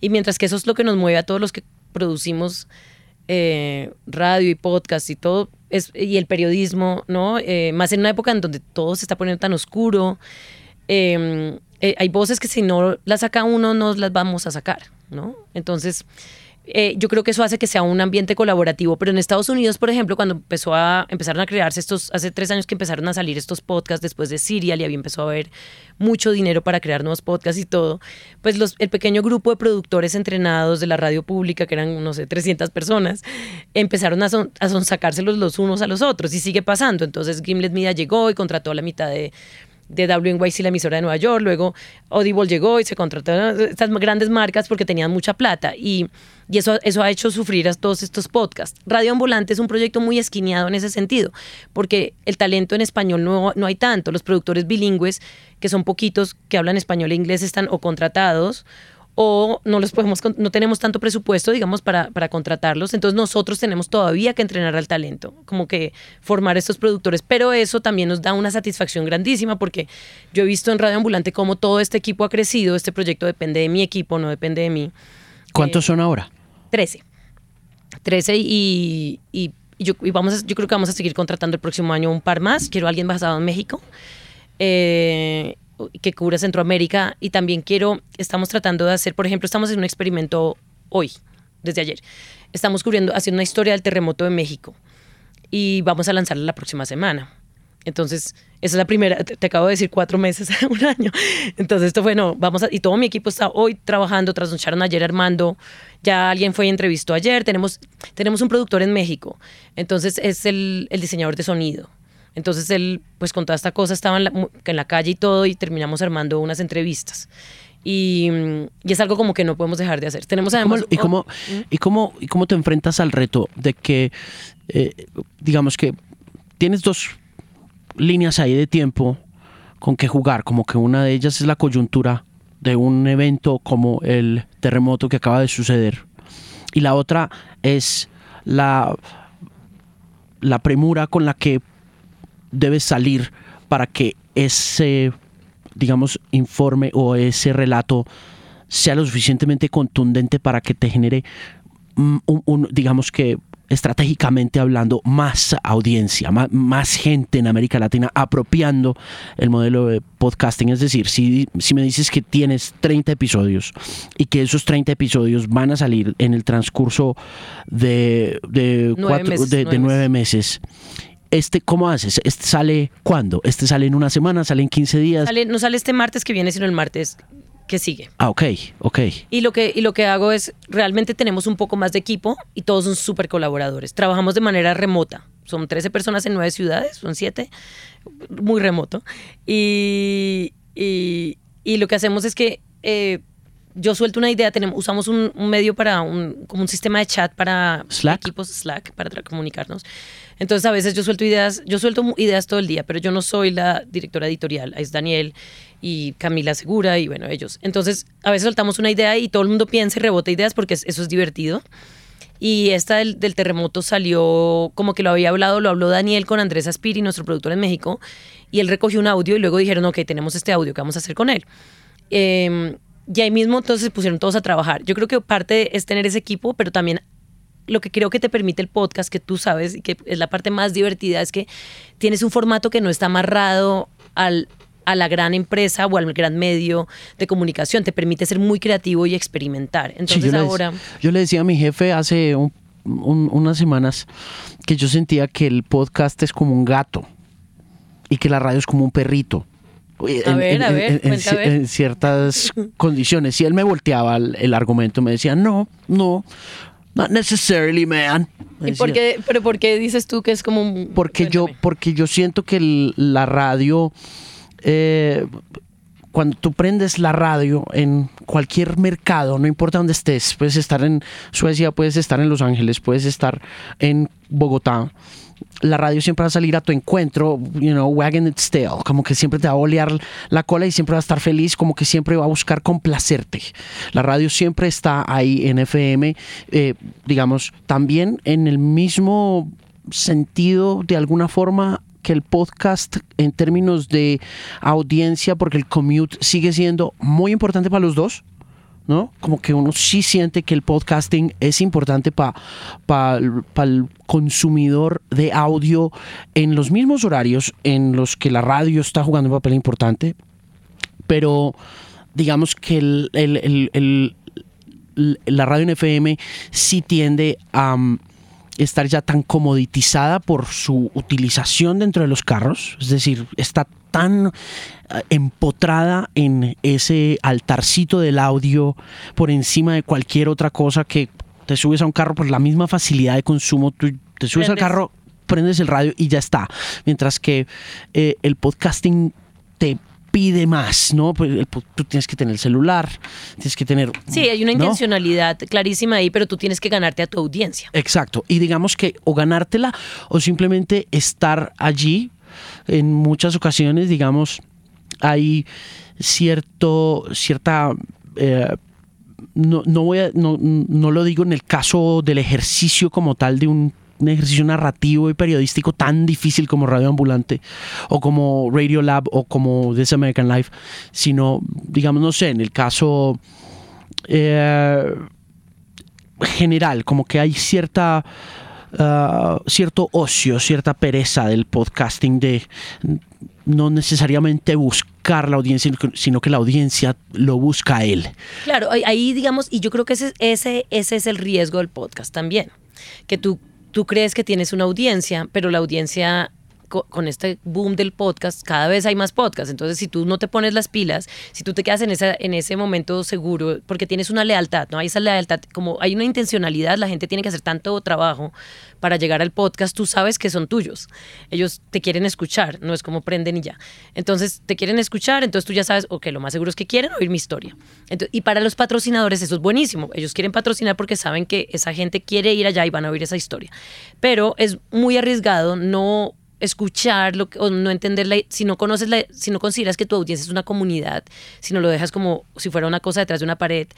Y mientras que eso es lo que nos mueve a todos los que producimos eh, radio y podcast y todo, es, y el periodismo, ¿no? Eh, más en una época en donde todo se está poniendo tan oscuro. Em, eh, hay voces que si no las saca uno, no las vamos a sacar, ¿no? Entonces, eh, yo creo que eso hace que sea un ambiente colaborativo. Pero en Estados Unidos, por ejemplo, cuando empezó a, empezaron a crearse estos, hace tres años que empezaron a salir estos podcasts después de Serial y había empezó a haber mucho dinero para crear nuevos podcasts y todo, pues los, el pequeño grupo de productores entrenados de la radio pública, que eran, no sé, 300 personas, empezaron a, a sacárselos los unos a los otros y sigue pasando. Entonces Gimlet Media llegó y contrató a la mitad de de WNYC, la emisora de Nueva York, luego Audible llegó y se contrataron estas grandes marcas porque tenían mucha plata y, y eso, eso ha hecho sufrir a todos estos podcasts. Radio Ambulante es un proyecto muy esquineado en ese sentido, porque el talento en español no, no hay tanto, los productores bilingües, que son poquitos que hablan español e inglés, están o contratados o no los podemos no tenemos tanto presupuesto digamos para, para contratarlos. Entonces nosotros tenemos todavía que entrenar al talento como que formar estos productores. Pero eso también nos da una satisfacción grandísima porque yo he visto en Radio Ambulante cómo todo este equipo ha crecido este proyecto depende de mi equipo no depende de mí. ¿cuántos eh, son ahora? 13 13 y, y, yo, vamos yo creo que vamos a seguir contratando el próximo año un par más. Quiero a alguien basado en México. Eh, que cubra Centroamérica y también quiero, estamos tratando de hacer, por ejemplo, estamos en un experimento hoy, desde ayer. Estamos cubriendo, haciendo una historia del terremoto de México y vamos a lanzarla la próxima semana. Entonces, esa es la primera, te, acabo de decir cuatro meses, un año. Entonces, esto fue, no, vamos a, y todo mi equipo está hoy trabajando, trasnocharon ayer armando, ya alguien fue y entrevistó ayer, tenemos, tenemos un productor en México, entonces es el, el diseñador de sonido. Entonces él, pues con toda esta cosa, estaba en la, calle y todo y terminamos armando unas entrevistas. Y, es algo como que no podemos dejar de hacer. Tenemos además... ¿Y cómo, y cómo, y cómo te enfrentas al reto de que, eh, digamos que tienes dos líneas ahí de tiempo con que jugar, como que una de ellas es la coyuntura de un evento como el terremoto que acaba de suceder y la otra es la, la premura con la que debe salir para que ese, digamos, informe o ese relato sea lo suficientemente contundente para que te genere un, digamos que estratégicamente hablando, más audiencia, más, gente en América Latina apropiando el modelo de podcasting. Es decir, si, si me dices que tienes 30 episodios y que esos 30 episodios van a salir en el transcurso de, de, nueve, cuatro, meses, de, nueve meses este, ¿cómo haces? ¿Este sale cuándo? ¿Este sale en una semana? ¿Sale en 15 días? Sale- no sale este martes que viene, sino el martes que sigue. Ah, ok, ok. Y lo, que, y lo que hago es, realmente tenemos un poco más de equipo y todos son súper colaboradores. Trabajamos de manera remota. Son 13 personas en 9 ciudades, son 7, muy remoto. Y, y, y lo que hacemos es que eh, yo suelto una idea, tenemos, usamos un, un medio para un, como un sistema de chat para Slack. equipos Slack para comunicarnos. Entonces a veces yo suelto ideas, yo suelto ideas todo el día, pero yo no soy la directora editorial, es Daniel y Camila Segura y bueno, ellos. Entonces a veces soltamos una idea y todo el mundo piensa y rebota ideas porque es- eso es divertido. Y esta del, terremoto salió, como que lo había hablado, lo habló Daniel con Andrés Aspiri, nuestro productor en México, y él recogió un audio y luego dijeron, ok, tenemos este audio, ¿qué vamos a hacer con él? Eh, y ahí mismo entonces se pusieron todos a trabajar. Yo creo que parte es tener ese equipo, pero también lo que creo que te permite el podcast, que tú sabes, y que es la parte más divertida, es que tienes un formato que no está amarrado al, a la gran empresa o al gran medio de comunicación. Te permite ser muy creativo y experimentar. Sí, Entonces yo, ahora... yo le decía a mi jefe hace un- un- unas semanas que yo sentía que el podcast es como un gato y que la radio es como un perrito. A ver, a ver, cuenta, a ci- ver. en ciertas condiciones. Si él me volteaba el, el argumento, me decía, no, no, not necessarily, man. ¿Y por qué, ¿Pero por qué dices tú que es como un... porque yo porque yo siento que el- la radio eh, cuando tú prendes la radio en cualquier mercado no importa dónde estés puedes estar en Suecia puedes estar en Los Ángeles puedes estar en Bogotá la radio siempre va a salir a tu encuentro, you know, wagging its tail, como que siempre te va a olear la cola y siempre va a estar feliz, como que siempre va a buscar complacerte. La radio siempre está ahí en FM, eh, digamos, también en el mismo sentido, de alguna forma, que el podcast en términos de audiencia, porque el commute sigue siendo muy importante para los dos. ¿No? Como que uno sí siente que el podcasting es importante para el consumidor de audio en los mismos horarios en los que la radio está jugando un papel importante, pero digamos que el- el- el- la radio en FM sí tiende a um, estar ya tan comoditizada por su utilización dentro de los carros, es decir, está tan eh, empotrada en ese altarcito del audio por encima de cualquier otra cosa que te subes a un carro por la misma facilidad de consumo, tú te subes al carro, prendes el radio y ya está, mientras que eh, el podcasting te pide más, ¿no? Pues tú tienes que tener el celular, tienes que tener... Sí, hay una ¿no? intencionalidad clarísima ahí, pero tú tienes que ganarte a tu audiencia. Exacto. Y digamos que o ganártela o simplemente estar allí. En muchas ocasiones, digamos, hay cierto, cierta... eh, no, no, voy a- no, no lo digo en el caso del ejercicio como tal de un, ejercicio narrativo y periodístico tan difícil como Radio Ambulante o como Radio Lab o como This American Life, sino, digamos, no sé, en el caso eh, general, como que hay cierta ah, cierto ocio, cierta pereza del podcasting de no necesariamente buscar la audiencia, sino que la audiencia lo busca a él. Claro, ahí- digamos, y yo creo que ese, ese, ese es el riesgo del podcast también, que tú, tú crees que tienes una audiencia, pero la audiencia con este boom del podcast, cada vez hay más podcasts. Entonces, si tú no te pones las pilas, si tú te quedas en, esa, en ese momento seguro, porque tienes una lealtad, ¿no? Hay esa lealtad, como hay una intencionalidad, la gente tiene que hacer tanto trabajo para llegar al podcast, tú sabes que son tuyos. Ellos te quieren escuchar, no es como prenden y ya. Entonces, te quieren escuchar, entonces tú ya sabes, ok, lo más seguro es que quieren oír mi historia. Y para los patrocinadores eso es buenísimo. Ellos quieren patrocinar porque saben que esa gente quiere ir allá y van a oír esa historia. Pero es muy arriesgado no escuchar lo que- o no entender la, si no conoces la, si no consideras que tu audiencia es una comunidad, si no lo dejas como si fuera una cosa detrás de una pared,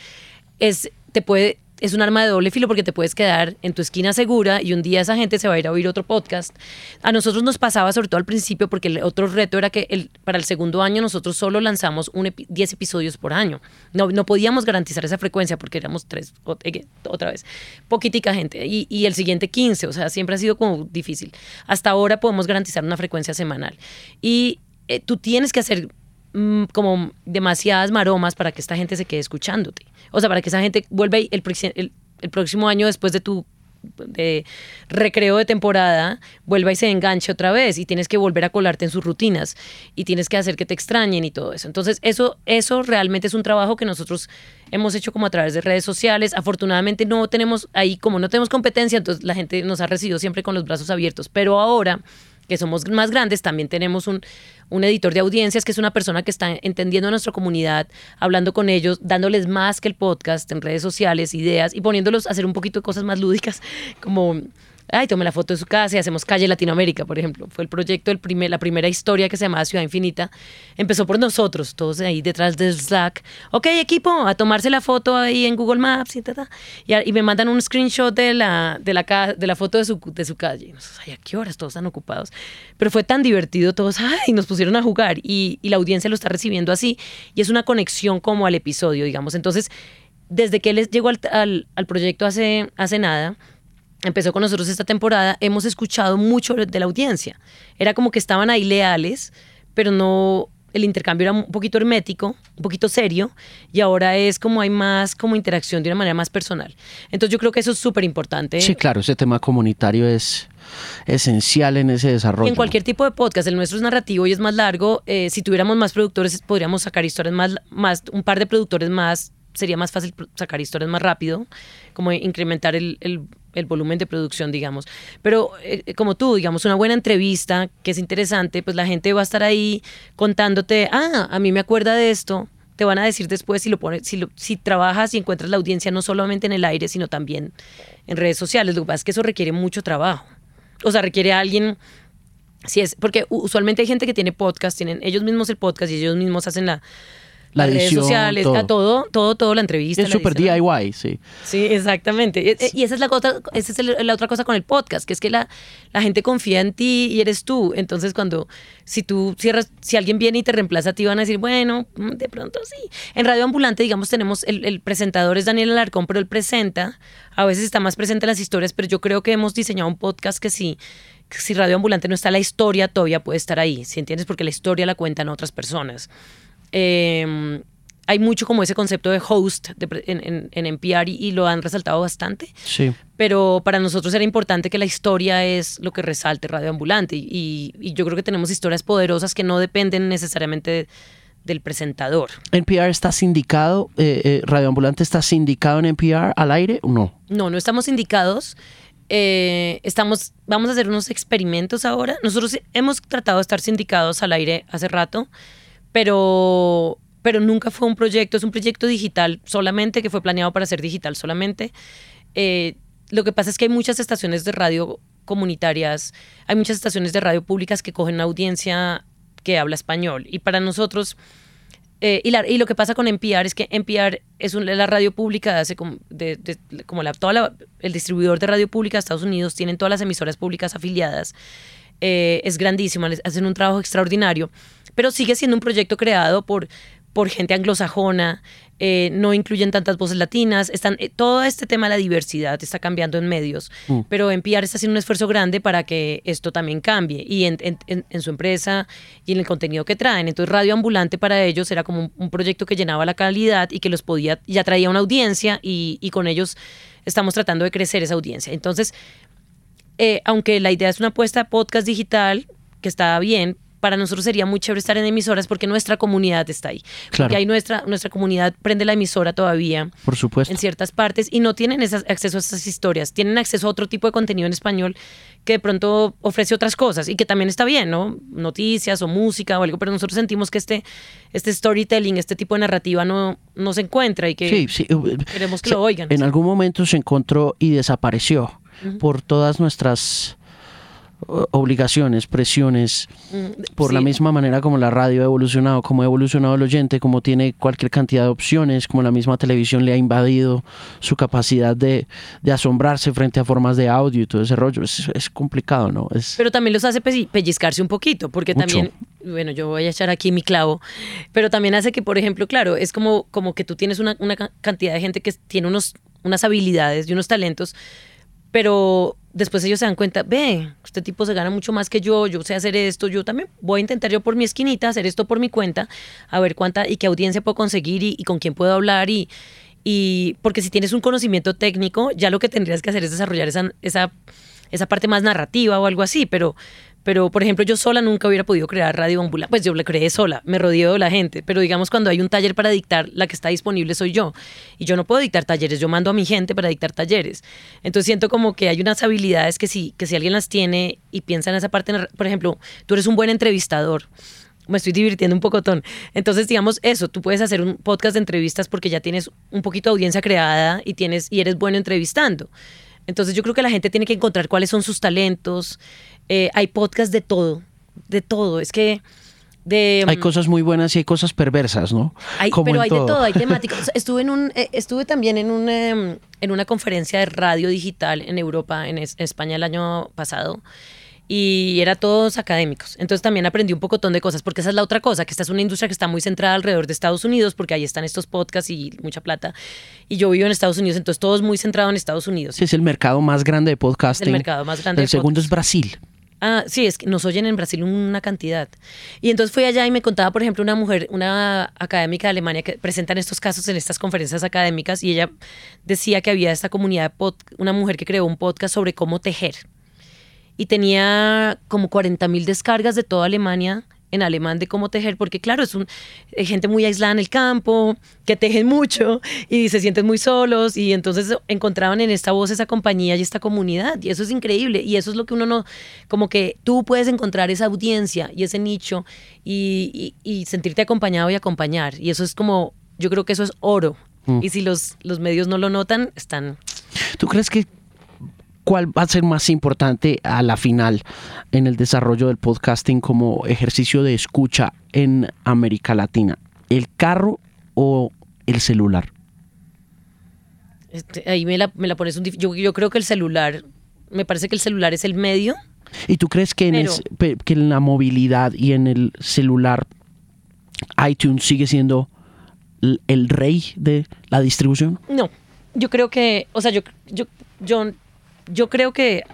es te puede es un arma de doble filo porque te puedes quedar en tu esquina segura y un día esa gente se va a ir a oír otro podcast. A nosotros nos pasaba, sobre todo al principio, porque el otro reto era que el, para el segundo año nosotros solo lanzamos un epi- 10 episodios por año. No, no podíamos garantizar esa frecuencia porque éramos tres, eh, otra vez, poquitica gente. Y, y el siguiente 15, o sea, siempre ha sido como difícil. Hasta ahora podemos garantizar una frecuencia semanal. Y eh, tú tienes que hacer mm, como demasiadas maromas para que esta gente se quede escuchándote. O sea, para que esa gente vuelva y el, el, el próximo año después de tu de recreo de temporada, vuelva y se enganche otra vez y tienes que volver a colarte en sus rutinas y tienes que hacer que te extrañen y todo eso. Entonces, eso, eso realmente es un trabajo que nosotros hemos hecho como a través de redes sociales. Afortunadamente no tenemos ahí, como no tenemos competencia, entonces la gente nos ha recibido siempre con los brazos abiertos. Pero ahora que somos más grandes, también tenemos un, un editor de audiencias que es una persona que está entendiendo a nuestra comunidad, hablando con ellos, dándoles más que el podcast en redes sociales, ideas y poniéndolos a hacer un poquito de cosas más lúdicas, como ay, tome la foto de su casa y hacemos calle Latinoamérica, por ejemplo. Fue el proyecto, el primer, la primera historia que se llamaba Ciudad Infinita. Empezó por nosotros, todos ahí detrás del Slack. Ok, equipo, a tomarse la foto ahí en Google Maps y, y, me mandan un screenshot de la, de la, de la foto de su, de su calle. ay, ¿a qué horas? Todos están ocupados. Pero fue tan divertido, todos, ay, nos pusieron a jugar y, y la audiencia lo está recibiendo así. Y es una conexión como al episodio, digamos. Entonces, desde que él llegó al, al, al proyecto hace, hace nada, empezó con nosotros esta temporada, hemos escuchado mucho de la audiencia. Era como que estaban ahí leales, pero no el intercambio era un poquito hermético, un poquito serio, y ahora es como hay más como interacción de una manera más personal. Entonces yo creo que eso es súper importante. Sí, claro, ese tema comunitario es esencial en ese desarrollo. En cualquier tipo de podcast, el nuestro es narrativo y es más largo. Eh, si tuviéramos más productores, podríamos sacar historias más, más, un par de productores más, sería más fácil sacar historias más rápido, como incrementar el, el el volumen de producción, digamos. Pero eh, como tú, digamos, una buena entrevista que es interesante, pues la gente va a estar ahí contándote, ah, a mí me acuerda de esto. Te van a decir después si lo pones, si, si trabajas y encuentras la audiencia no solamente en el aire, sino también en redes sociales. Lo que pasa es que eso requiere mucho trabajo. O sea, requiere a alguien si es, porque usualmente hay gente que tiene podcast, tienen ellos mismos el podcast y ellos mismos hacen la, la las redes sociales, todo. todo, todo, todo, la entrevista. Es súper DIY, sí. Sí, exactamente. Y esa es la cosa, esa es la otra cosa con el podcast, que es que la, la gente confía en ti y eres tú. Entonces, cuando, si tú cierras, si alguien viene y te reemplaza a ti, van a decir, bueno, mm, de pronto sí. En Radio Ambulante, digamos, tenemos, el, el presentador es Daniel Alarcón, pero él presenta, a veces está más presente en las historias, pero yo creo que hemos diseñado un podcast que sí si Radio Ambulante no está, la historia todavía puede estar ahí, ¿si entiendes? Porque la historia la cuentan otras personas. Eh, hay mucho como ese concepto de host en, en, NPR y, lo han resaltado bastante. Sí. Pero para nosotros era importante que la historia es lo que resalte Radio Ambulante. Y, y yo creo que tenemos historias poderosas que no dependen necesariamente del presentador. ¿NPR está sindicado? Eh, eh, ¿Radio Ambulante está sindicado en NPR al aire o no? No, no estamos sindicados. Eh, estamos, vamos a hacer unos experimentos ahora. Nosotros hemos tratado de estar sindicados al aire hace rato pero, pero nunca fue un proyecto, es un proyecto digital solamente, que fue planeado para ser digital solamente. Eh, lo que pasa es que hay muchas estaciones de radio comunitarias, hay muchas estaciones de radio públicas que cogen audiencia que habla español. Y para nosotros, eh, y, lo que pasa con NPR es que NPR es la radio pública, hace como, como la, toda el distribuidor de radio pública de Estados Unidos, tienen todas las emisoras públicas afiliadas. Eh, es grandísimo, hacen un trabajo extraordinario pero sigue siendo un proyecto creado por, por gente anglosajona, eh, no incluyen tantas voces latinas, están, eh, todo este tema de la diversidad está cambiando en medios, mm. pero NPR está haciendo un esfuerzo grande para que esto también cambie y en, en, su empresa y en el contenido que traen. Entonces Radio Ambulante para ellos era como un, proyecto que llenaba la calidad y que los podía, ya traía una audiencia y, y con ellos estamos tratando de crecer esa audiencia. Entonces, eh, aunque la idea es una apuesta a podcast digital, que está bien, para nosotros sería muy chévere estar en emisoras porque nuestra comunidad está ahí. Porque ahí nuestra, nuestra comunidad prende la emisora todavía. Por supuesto. En ciertas partes y no tienen acceso a esas historias. Tienen acceso a otro tipo de contenido en español que de pronto ofrece otras cosas y que también está bien, ¿no? Noticias o música o algo, pero nosotros sentimos que este, este storytelling, este tipo de narrativa no, no se encuentra y que queremos que lo oigan. En algún momento se encontró y desapareció por todas nuestras obligaciones, presiones, mm, por la misma manera como la radio ha evolucionado, como ha evolucionado el oyente, como tiene cualquier cantidad de opciones, como la misma televisión le ha invadido su capacidad de, asombrarse frente a formas de audio y todo ese rollo. Es, complicado, ¿no? Es... Pero también los hace pellizcarse un poquito, porque también, bueno, yo voy a echar aquí mi clavo, pero también hace que, por ejemplo, claro, es como, como que tú tienes una, una cantidad de gente que tiene unos, unas habilidades y unos talentos, pero después ellos se dan cuenta, ve, este tipo se gana mucho más que yo, yo sé hacer esto, yo también voy a intentar yo por mi esquinita hacer esto por mi cuenta, a ver cuánta y qué audiencia puedo conseguir y, con quién puedo hablar y, Y porque si tienes un conocimiento técnico, ya lo que tendrías que hacer es desarrollar esa, esa, esa parte más narrativa o algo así, pero, pero, por ejemplo, yo sola nunca hubiera podido crear radio ambulante. Pues yo la creé sola, me rodeo de la gente. Pero digamos, cuando hay un taller para dictar, la que está disponible soy yo. Y yo no puedo dictar talleres, yo mando a mi gente para dictar talleres. Entonces siento como que hay unas habilidades que si, que si alguien las tiene y piensa en esa parte, por ejemplo, tú eres un buen entrevistador me estoy divirtiendo un pocotón. Entonces, digamos eso, tú puedes hacer un podcast de entrevistas porque ya tienes un poquito de audiencia creada y tienes y eres bueno entrevistando. Entonces, yo creo que la gente tiene que encontrar cuáles son sus talentos, eh, hay podcasts de todo, de todo. Es que... De, hay mm, cosas muy buenas y hay cosas perversas, ¿no? pero hay de todo, hay temáticas. estuve en un, eh, estuve también en un, em, en una conferencia de radio digital en Europa, en, España el año pasado y era todos académicos. Entonces también aprendí un pocotón de cosas, porque esa es la otra cosa, que esta es una industria que está muy centrada alrededor de Estados Unidos, porque ahí están estos podcasts y mucha plata. Y yo vivo en Estados Unidos, entonces todo es muy centrado en Estados Unidos. es el mercado más grande de podcasting. el mercado más grande. El segundo es Brasil. Ah, sí, es que nos oyen en Brasil una cantidad. Y entonces fui allá y me contaba, por ejemplo, una mujer, una académica de Alemania que presentan estos casos en estas conferencias académicas y ella decía que había esta comunidad, una mujer que creó un podcast sobre cómo tejer. Y tenía como 40 mil descargas de toda Alemania en alemán de cómo tejer, porque claro, es un, eh, gente muy aislada en el campo, que tejen mucho y se sienten muy solos y entonces encontraban en esta voz esa compañía y esta comunidad y eso es increíble y eso es lo que uno no, como que tú puedes encontrar esa audiencia y ese nicho y, sentirte acompañado y acompañar y eso es como, yo creo que eso es oro mm. y si los, los medios no lo notan, están... ¿Tú crees que cuál va a ser más importante a la final en el desarrollo del podcasting como ejercicio de escucha en América Latina? ¿El carro o el celular? Este, ahí me la, pones un yo, yo creo que el celular, me parece que el celular es el medio. ¿Y tú crees que en, que en la movilidad y en el celular iTunes sigue siendo el rey de la distribución? No, yo creo que, o sea, yo, yo, yo yo creo que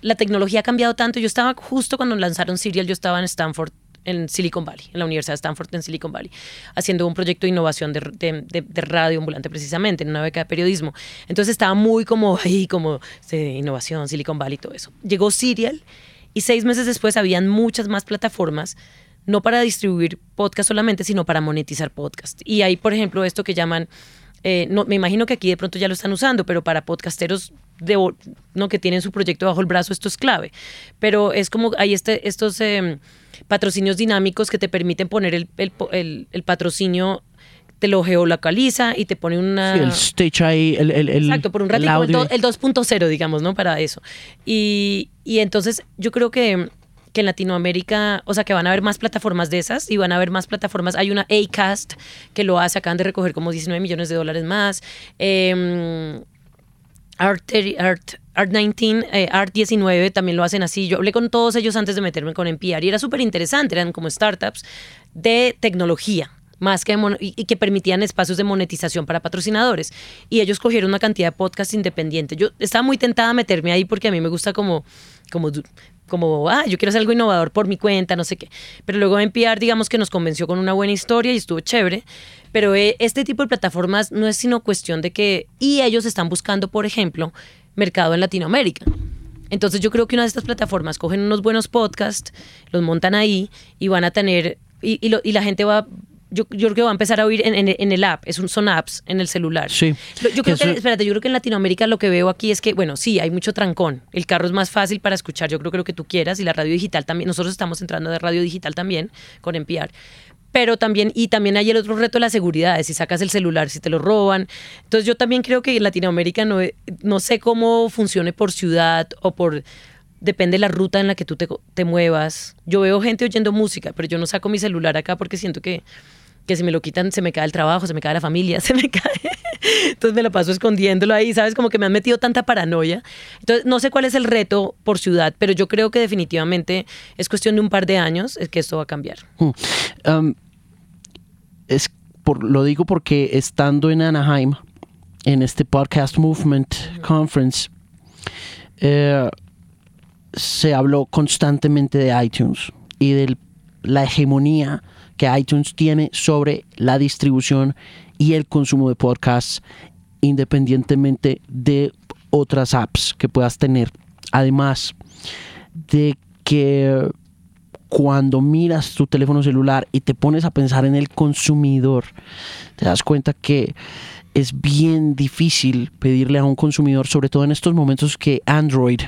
la tecnología ha cambiado tanto. Yo estaba justo cuando lanzaron Serial, yo estaba en Stanford, en Silicon Valley, en la Universidad de Stanford en Silicon Valley, haciendo un proyecto de innovación de, radio ambulante precisamente, en una beca de periodismo. Entonces estaba muy como ahí, como innovación, Silicon Valley todo eso. Llegó Serial y seis meses después habían muchas más plataformas no para distribuir podcast solamente, sino para monetizar podcast. Y hay, por ejemplo, esto que llaman eh, no, me imagino que aquí de pronto ya lo están usando, pero para podcasteros de, no que tienen su proyecto bajo el brazo esto es clave. Pero es como hay este, estos em, patrocinios dinámicos que te permiten poner el, el, el, patrocinio te lo geolocaliza y te pone una... el stage ahí, el, el, Exacto, por un ratito, el, el 2.0, digamos, ¿no? Para eso. Y, y entonces yo creo que que en Latinoamérica, o sea, que van a haber más plataformas de esas y van a haber más plataformas. Hay una Acast que lo hace, acaban de recoger como 19 millones de dólares más. Eh, Art, Art, Art 19, eh, 19 también lo hacen así. Yo hablé con todos ellos antes de meterme con NPR y era súper interesante, eran como startups de tecnología más que y, que permitían espacios de monetización para patrocinadores. Y ellos cogieron una cantidad de podcasts independientes. Yo estaba muy tentada a meterme ahí porque a mí me gusta como, como como, ah, yo quiero hacer algo innovador por mi cuenta, no sé qué. Pero luego NPR, digamos que nos convenció con una buena historia y estuvo chévere. Pero eh, este tipo de plataformas no es sino cuestión de que, y ellos están buscando, por ejemplo, mercado en Latinoamérica. Entonces yo creo que una de estas plataformas cogen unos buenos podcasts, los montan ahí y van a tener, y, y la gente va, yo, yo, creo que va a empezar a oír en, en, el app, es un, son apps en el celular. Sí. Yo creo que, espérate, yo creo que en Latinoamérica lo que veo aquí es que, bueno, sí, hay mucho trancón. El carro es más fácil para escuchar, yo creo que lo que tú quieras, y la radio digital también. Nosotros estamos entrando de radio digital también con NPR. Pero también, y también hay el otro reto de la seguridad, de si sacas el celular, si te lo roban. Entonces yo también creo que en Latinoamérica no, no sé cómo funcione por ciudad o por depende de la ruta en la que tú te, te, muevas. Yo veo gente oyendo música, pero yo no saco mi celular acá porque siento que que si me lo quitan se me cae el trabajo, se me cae la familia, se me cae. Entonces me lo paso escondiéndolo ahí, ¿sabes? Como que me han metido tanta paranoia. Entonces no sé cuál es el reto por ciudad, pero yo creo que definitivamente es cuestión de un par de años es que esto va a cambiar. Hmm. Um, es por, lo digo porque estando en Anaheim, en este Podcast Movement Conference, eh, se habló constantemente de iTunes y de la hegemonía que iTunes tiene sobre la distribución y el consumo de podcasts independientemente de otras apps que puedas tener. Además de que cuando miras tu teléfono celular y te pones a pensar en el consumidor, te das cuenta que es bien difícil pedirle a un consumidor, sobre todo en estos momentos que Android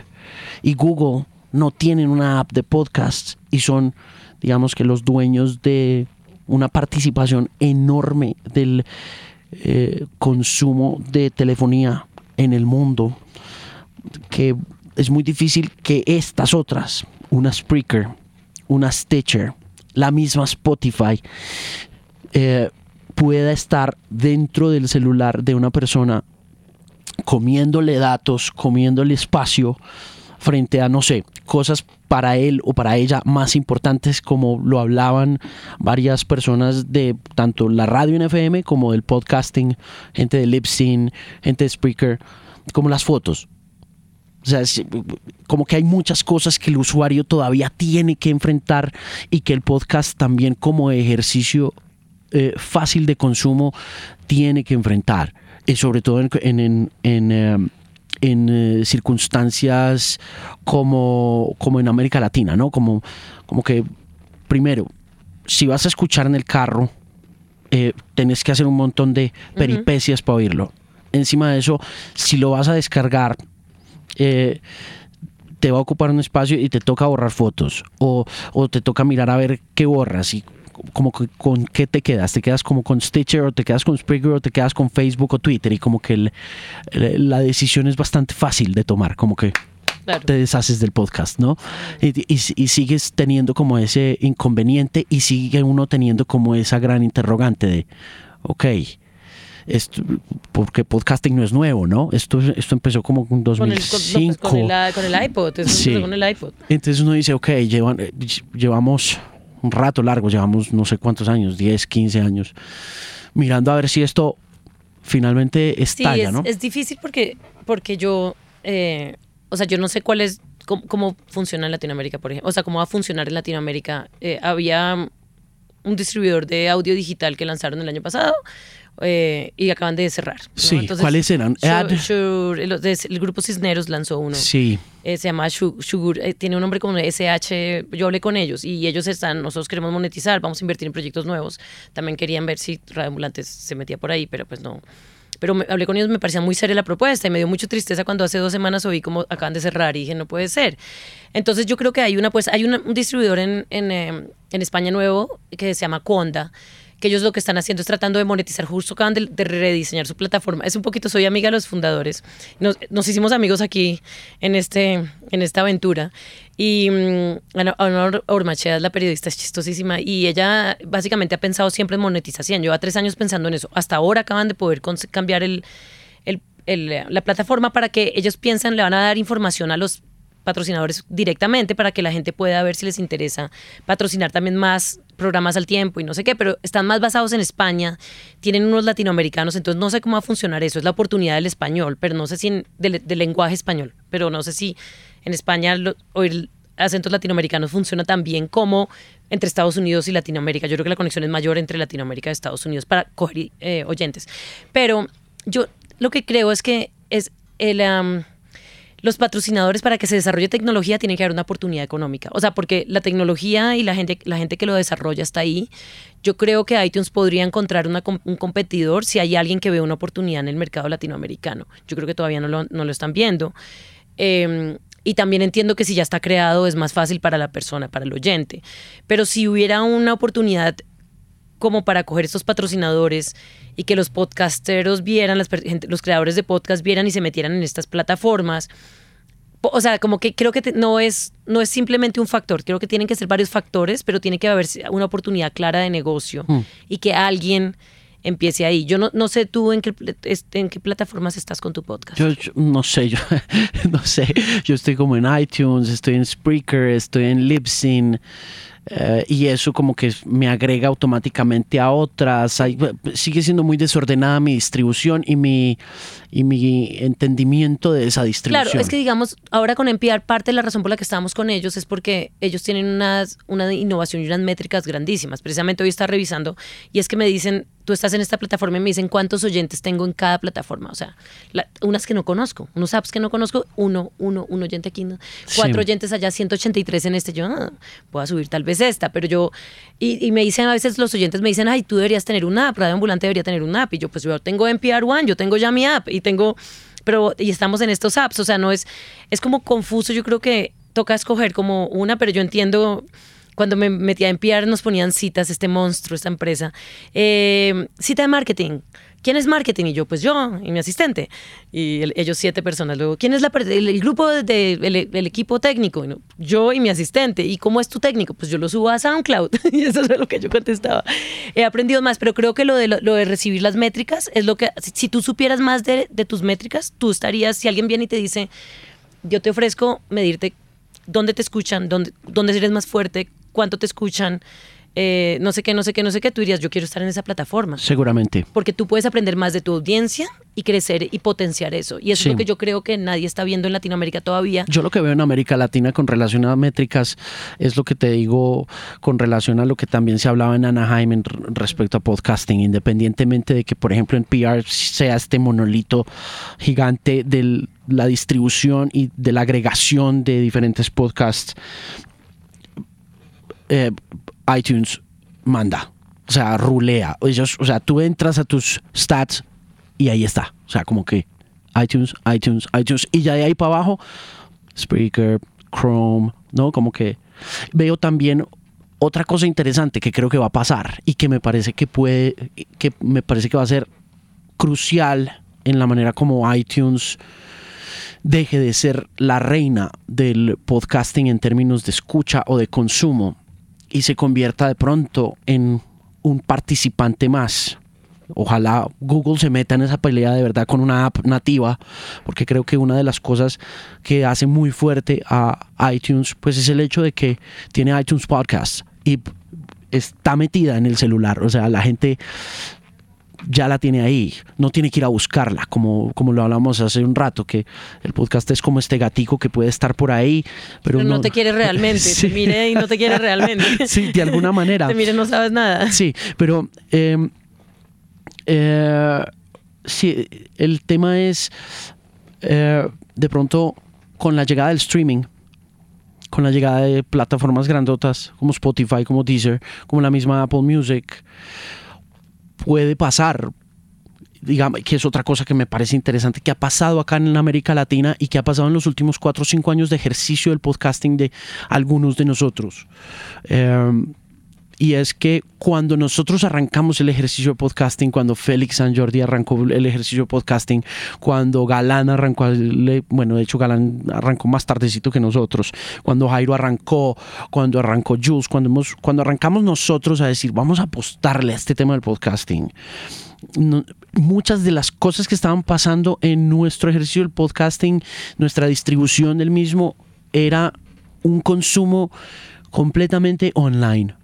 y Google no tienen una app de podcast y son, digamos que los dueños de una participación enorme del eh, consumo de telefonía en el mundo, que es muy difícil que estas otras, una Spreaker, una Stitcher, la misma Spotify, eh, pueda estar dentro del celular de una persona comiéndole datos, comiéndole espacio frente a, no sé, cosas para él o para ella más importantes como lo hablaban varias personas de tanto la radio en FM como del podcasting, gente de Lipsyn, gente de Spreaker, como las fotos. O sea, como que hay muchas cosas que el usuario todavía tiene que enfrentar y que el podcast también como ejercicio eh, fácil de consumo tiene que enfrentar, y sobre todo en, eh, eh, circunstancias como, como en América Latina, ¿no? Como, como que, primero, si vas a escuchar en el carro, eh, tenés que hacer un montón de peripecias para oírlo. Encima de eso, si lo vas a descargar, te va a ocupar un espacio y te toca borrar fotos o, o, te toca mirar a ver qué borras y como que con qué te quedas, te quedas como con Stitcher o te quedas con Spreaker o te quedas con Facebook o Twitter y como que la decisión es bastante fácil de tomar, como que te deshaces del podcast, ¿no? Y, sigues teniendo como ese inconveniente y sigue uno teniendo como esa gran interrogante de, ok, esto, porque podcasting no es nuevo, ¿no? Esto, esto empezó como en 2005. Con el, con el, iPod, sí. con el iPod. Entonces uno dice, ok, llevan, llevamos un rato largo, llevamos no sé cuántos años, 10, 15 años, mirando a ver si esto finalmente estalla, es, ¿no? Es difícil porque, porque yo, eh, o sea, yo no sé cuál es, cómo, funciona en Latinoamérica, por ejemplo, o sea, cómo va a funcionar en Latinoamérica. Eh, había un distribuidor de audio digital que lanzaron el año pasado, eh, y acaban de cerrar. Sí, ¿cuáles eran? el, grupo Cisneros lanzó uno. Sí. Eh, se llama Sugar, eh, tiene un nombre como SH, yo hablé con ellos y ellos están, nosotros queremos monetizar, vamos a invertir en proyectos nuevos. También querían ver si Radio Ambulantes se metía por ahí, pero pues no. Pero me, hablé con ellos, me parecía muy seria la propuesta y me dio mucha tristeza cuando hace dos semanas oí como acaban de cerrar y dije, no puede ser. Entonces yo creo que hay una, pues hay un distribuidor en, en, en España nuevo que se llama Conda que ellos lo que están haciendo es tratando de monetizar, justo acaban de, rediseñar su plataforma. Es un poquito, soy amiga de los fundadores. Nos, hicimos amigos aquí en, este, en esta aventura. Y um, Ana Ormachea la periodista, es chistosísima. Y ella básicamente ha pensado siempre en monetización. Lleva tres años pensando en eso. Hasta ahora acaban de poder cambiar el, el, la plataforma para que ellos piensan, le van a dar información a los patrocinadores directamente para que la gente pueda ver si les interesa patrocinar también más programas al tiempo y no sé qué, pero están más basados en España, tienen unos latinoamericanos, entonces no sé cómo va a funcionar eso, es la oportunidad del español, pero no sé si en, del, lenguaje español, pero no sé si en España oír acentos latinoamericanos funciona tan bien como entre Estados Unidos y Latinoamérica. Yo creo que la conexión es mayor entre Latinoamérica y Estados Unidos para coger eh, oyentes. Pero yo lo que creo es que es el los patrocinadores para que se desarrolle tecnología tienen que haber una oportunidad económica. O sea, porque la tecnología y la gente, la gente que lo desarrolla está ahí. Yo creo que iTunes podría encontrar un competidor si hay alguien que ve una oportunidad en el mercado latinoamericano. Yo creo que todavía no lo, están viendo. Em, y también entiendo que si ya está creado es más fácil para la persona, para el oyente. Pero si hubiera una oportunidad como para coger estos patrocinadores y que los podcasteros vieran, los creadores de podcast vieran y se metieran en estas plataformas. O sea, como que creo que no, es, no es simplemente un factor, creo que tienen que ser varios factores, pero tiene que haber una oportunidad clara de negocio hmm. y que alguien empiece ahí. Yo no, no sé tú en qué, en qué plataformas estás con tu podcast. Yo, no sé, yo no sé. Yo estoy como en iTunes, estoy en Spreaker, estoy en Libsyn. Eh, y eso como que me agrega automáticamente a otras. sigue siendo muy desordenada mi distribución y mi, y mi entendimiento de esa distribución. Claro, es que digamos, ahora con NPR parte de la razón por la que estamos con ellos es porque ellos tienen unas, una innovación y unas métricas grandísimas. Precisamente hoy está revisando y es que me dicen, tú estás en esta plataforma y me dicen cuántos oyentes tengo en cada plataforma. O sea, unas que no conozco, unos apps que no conozco, uno, uno, un oyente aquí, cuatro oyentes allá, 183 en este. Yo ah, voy a subir tal vez esta, pero yo. Y, me dicen a veces los oyentes me dicen, ay, tú deberías tener una app, Radio Ambulante debería tener una app. Y yo, pues yo tengo NPR One, yo tengo ya mi app y tengo. Pero, y estamos en estos apps, o sea, no es. Es como confuso, yo creo que toca escoger como una, pero yo entiendo cuando me metía en PR nos ponían citas, este monstruo, esta empresa. Eh, cita de marketing. ¿Quién es marketing? Y yo, pues yo y mi asistente. Y ellos siete personas. Luego, ¿quién es la, el, grupo del de, el, equipo técnico? yo y mi asistente. ¿Y cómo es tu técnico? Pues yo lo subo a SoundCloud. y eso es lo que yo contestaba. He aprendido más, pero creo que lo de, lo, de recibir las métricas es lo que, si, tú supieras más de, de tus métricas, tú estarías, si alguien viene y te dice, yo te ofrezco medirte dónde te escuchan, dónde, dónde eres más fuerte, cuánto te escuchan, eh, no sé qué, no sé qué, no sé qué, tú dirías, yo quiero estar en esa plataforma. Seguramente. Porque tú puedes aprender más de tu audiencia y crecer y potenciar eso. Y eso es lo que yo creo que nadie está viendo en Latinoamérica todavía. Yo lo que veo en América Latina con relación a métricas es lo que te digo con relación a lo que también se hablaba en Anaheim respecto a podcasting, independientemente de que, por ejemplo, en PR sea este monolito gigante de la distribución y de la agregación de diferentes podcasts eh, iTunes manda. O sea, rulea. Ellos, o sea, tú entras a tus stats y ahí está. O sea, como que iTunes, iTunes, iTunes. Y ya de ahí para abajo, Spreaker, Chrome, ¿no? Como que veo también otra cosa interesante que creo que va a pasar y que me parece que puede, que me parece que va a ser crucial en la manera como iTunes deje de ser la reina del podcasting en términos de escucha o de consumo y se convierta de pronto en un participante más. Ojalá Google se meta en esa pelea de verdad con una app nativa, porque creo que una de las cosas que hace muy fuerte a iTunes, pues es el hecho de que tiene iTunes Podcast y está metida en el celular. O sea, la gente ya la tiene ahí, no tiene que ir a buscarla, como, como lo hablamos hace un rato, que el podcast es como este gatico que puede estar por ahí, pero, no, te quiere realmente, te mire y no te quiere realmente. sí, de alguna manera. te mire, no sabes nada. Sí, pero em, eh, sí, el tema es eh, de pronto con la llegada del streaming, con la llegada de plataformas grandotas como Spotify, como Deezer, como la misma Apple Music, puede pasar, digamos, que es otra cosa que me parece interesante, que ha pasado acá en América Latina y que ha pasado en los últimos cuatro o cinco años de ejercicio del podcasting de algunos de nosotros. Em, y es que cuando nosotros arrancamos el ejercicio de podcasting, cuando Félix San Jordi arrancó el ejercicio de podcasting, cuando Galán arrancó, bueno, de hecho Galán arrancó más tardecito que nosotros, cuando Jairo arrancó, cuando arrancó Jules, cuando, hemos, cuando arrancamos nosotros a decir, vamos a apostarle a este tema del podcasting. muchas de las cosas que estaban pasando en nuestro ejercicio del podcasting, nuestra distribución del mismo, era un consumo completamente online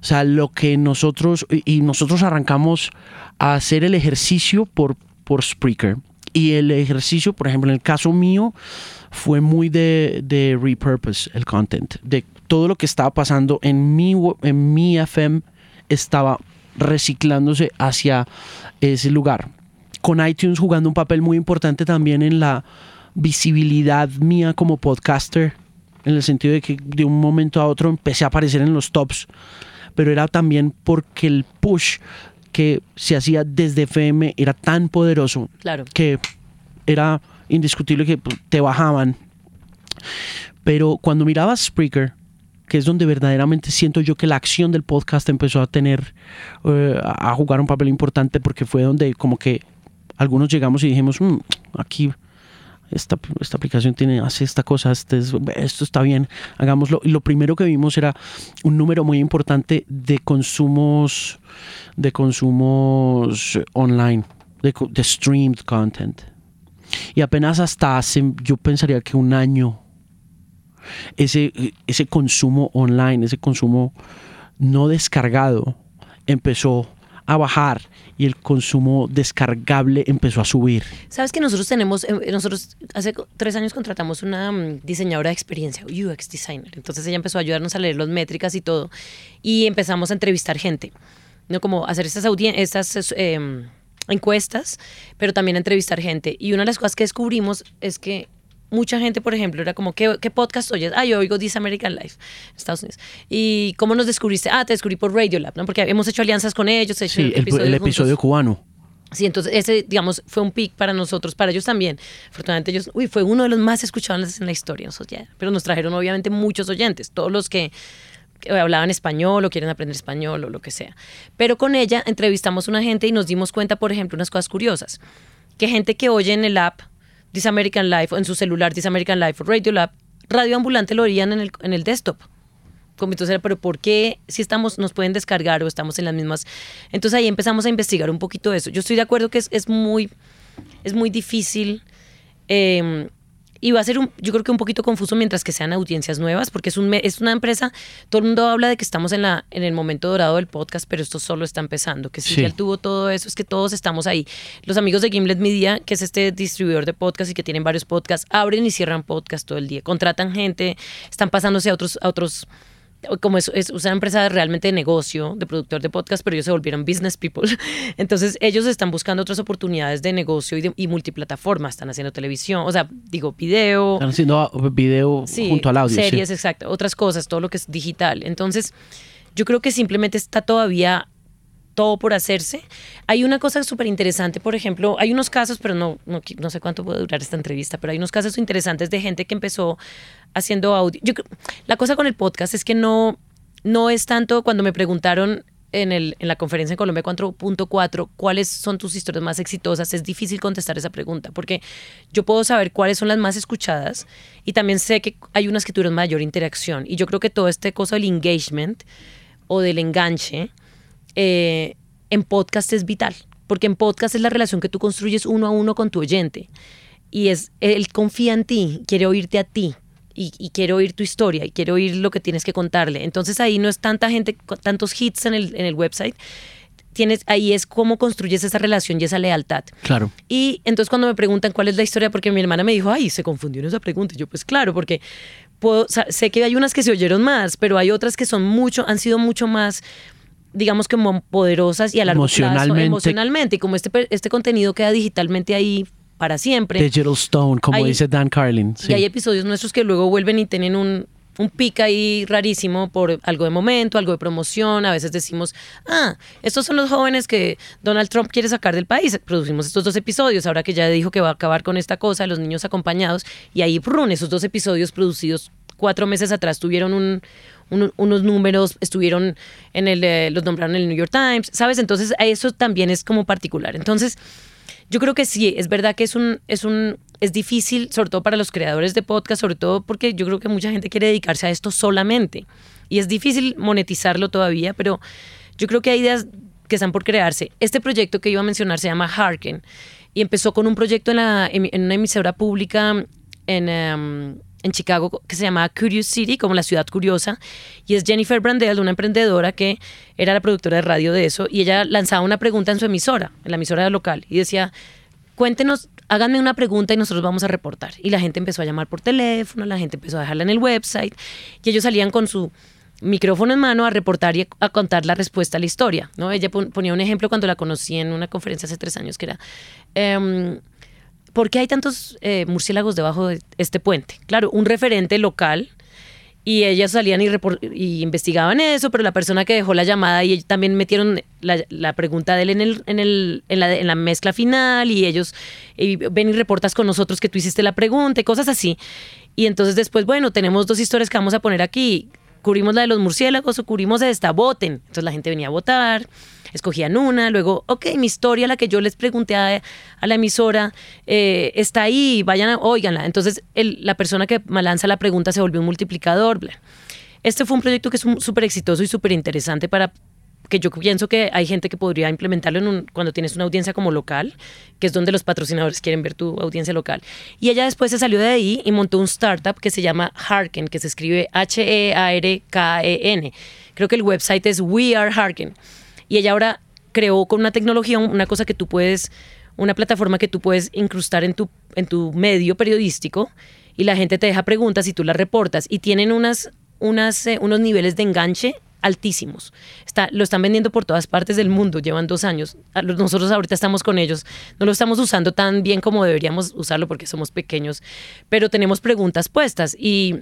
o sea, lo que nosotros, y nosotros arrancamos a hacer el ejercicio por, por Spreaker. Y el ejercicio, por ejemplo, en el caso mío, fue muy de, de repurpose el content. De todo lo que estaba pasando en mi, en mi FM estaba reciclándose hacia ese lugar. Con iTunes jugando un papel muy importante también en la visibilidad mía como podcaster, en el sentido de que de un momento a otro empecé a aparecer en los tops pero era también porque el push que se hacía desde FM era tan poderoso que era indiscutible que te bajaban. Pero cuando mirabas Spreaker, que es donde verdaderamente siento yo que la acción del podcast empezó a tener, eh, a jugar un papel importante, porque fue donde como que algunos llegamos y dijimos, mm, aquí esta, esta aplicación tiene, hace esta cosa, este esto está bien, hagámoslo. Y lo primero que vimos era un número muy importante de consumos, de consumos online, de, de streamed content. Y apenas hasta hace, yo pensaría que un año, ese, ese consumo online, ese consumo no descargado empezó a bajar y el consumo descargable empezó a subir. Sabes que nosotros tenemos, eh, nosotros hace tres años contratamos una mm, diseñadora de experiencia, UX designer. Entonces ella empezó a ayudarnos a leer las métricas y todo. Y empezamos a entrevistar gente, ¿no? Como hacer estas, estas em, encuestas, pero también a entrevistar gente. Y una de las cosas que descubrimos es que mucha gente, por ejemplo, era como, ¿qué, qué podcast oyes? Ah, yo oigo This American Life, Estados Unidos. ¿Y cómo nos descubriste? Ah, te descubrí por Radiolab, ¿no? Porque hemos hecho alianzas con ellos, hecho sí, el, episodio cubano. Sí, entonces ese, digamos, fue un pick para nosotros, para ellos también. Afortunadamente ellos, uy, fue uno de los más escuchados en la historia, pero nos trajeron obviamente muchos oyentes, todos los que, que hablaban español o quieren aprender español o lo que sea. Pero con ella entrevistamos a una gente y nos dimos cuenta, por ejemplo, unas cosas curiosas, que gente que oye en el app This American Life, en su celular This American Life, Radio Lab, Radio Ambulante lo oían en el, en el desktop. Como entonces, pero ¿por qué si estamos, nos pueden descargar o estamos en las mismas? Entonces ahí empezamos a investigar un poquito eso. Yo estoy de acuerdo que es, es muy, es muy difícil eh, y va a ser, un, yo creo que un poquito confuso mientras que sean audiencias nuevas, porque es, un, es una empresa, todo el mundo habla de que estamos en, la, en el momento dorado del podcast, pero esto solo está empezando, que si ya tuvo todo eso, es que todos estamos ahí. Los amigos de Gimlet Media, que es este distribuidor de podcast y que tienen varios podcasts, abren y cierran podcast todo el día, contratan gente, están pasándose a otros, a otros como es, es, una empresa realmente de negocio, de productor de podcast, pero ellos se volvieron business people. Entonces ellos están buscando otras oportunidades de negocio y, de, y multiplataforma. Están haciendo televisión, o sea, digo, video. Están haciendo video junto al audio. Series, exacto. Otras cosas, todo lo que es digital. Entonces yo creo que simplemente está todavía todo por hacerse. Hay una cosa súper interesante, por ejemplo, hay unos casos, pero no, no, no, sé cuánto puede durar esta entrevista, pero hay unos casos interesantes de gente que empezó haciendo audio. Yo, la cosa con el podcast es que no, no es tanto cuando me preguntaron en, el, en la conferencia en Colombia 4.4 cuáles son tus historias más exitosas, es difícil contestar esa pregunta, porque yo puedo saber cuáles son las más escuchadas y también sé que hay unas que tuvieron mayor interacción. Y yo creo que todo este cosa del engagement o del enganche, eh, en podcast es vital, porque en podcast es la relación que tú construyes uno a uno con tu oyente. Y es, él confía en ti, quiere oírte a ti. Y, quiere oír tu historia y quiere oír lo que tienes que contarle. Entonces ahí no es tanta gente, tantos hits en el, en el website, tienes, ahí es cómo construyes esa relación y esa lealtad. Claro. Y entonces cuando me preguntan cuál es la historia, porque mi hermana me dijo, ay, se confundió en esa pregunta. Y yo, pues claro, porque puedo, sé que hay unas que se oyeron más, pero hay otras que son mucho, han sido mucho más digamos como poderosas y a largo emocionalmente. plazo emocionalmente y como este, este contenido queda digitalmente ahí para siempre. Digital Stone, como dice Dan Carlin. Y hay episodios nuestros que luego vuelven y tienen un, un pic ahí rarísimo por algo de momento, algo de promoción. A veces decimos, ah, estos son los jóvenes que Donald Trump quiere sacar del país. Producimos estos dos episodios, ahora que ya dijo que va a acabar con esta cosa, los niños acompañados. Y ahí, prun, esos dos episodios producidos cuatro meses atrás tuvieron un, unos números, estuvieron en el, eh, los nombraron en el New York Times, ¿sabes? Entonces eso también es como particular. Entonces, yo creo que sí, es verdad que es un, es un, es difícil, sobre todo para los creadores de podcast, sobre todo porque yo creo que mucha gente quiere dedicarse a esto solamente. Y es difícil monetizarlo todavía, pero yo creo que hay ideas que están por crearse. Este proyecto que iba a mencionar se llama Harken y empezó con un proyecto en, la, en una emisora pública en, em, en Chicago que se llamaba Curious City, como la ciudad curiosa, y es Jennifer Brandel, una emprendedora que era la productora de radio de eso, y ella lanzaba una pregunta en su emisora, en la emisora local, y decía, cuéntenos, háganme una pregunta y nosotros vamos a reportar. Y la gente empezó a llamar por teléfono, la gente empezó a dejarla en el website, y ellos salían con su micrófono en mano a reportar y a contar la respuesta a la historia. ¿no? Ella ponía un ejemplo cuando la conocí en una conferencia hace tres años, que era... Em, ¿por qué hay tantos eh, murciélagos debajo de este puente? Claro, un referente local y ellas salían y, investigaban eso, pero la persona que dejó la llamada y también metieron la, pregunta de él en, el, en la mezcla final y ellos ven y reportas con nosotros que tú hiciste la pregunta y cosas así. Y entonces después, bueno, tenemos dos historias que vamos a poner aquí. Cubrimos la de los murciélagos o cubrimos esta, voten. Entonces la gente venía a votar escogían una, luego, ok, mi historia, la que yo les pregunté a, la emisora, eh, está ahí, vayan, a, oiganla. Entonces, la persona que lanza la pregunta se volvió un multiplicador. Este fue un proyecto que es súper exitoso y súper interesante para que yo pienso que hay gente que podría implementarlo en un, cuando tienes una audiencia como local, que es donde los patrocinadores quieren ver tu audiencia local. Y ella después se salió de ahí y montó un startup que se llama Harken, que se escribe H-E-A-R-K-E-N. Creo que el website es We Are Harken. Y ella ahora creó con una tecnología una cosa que tú puedes, una plataforma que tú puedes incrustar en tu, en tu medio periodístico y la gente te deja preguntas y tú las reportas. Y tienen unas, unas, eh, unos niveles de enganche altísimos. Está, lo están vendiendo por todas partes del mundo, llevan dos años. Nosotros ahorita estamos con ellos, no lo estamos usando tan bien como deberíamos usarlo porque somos pequeños, pero tenemos preguntas puestas y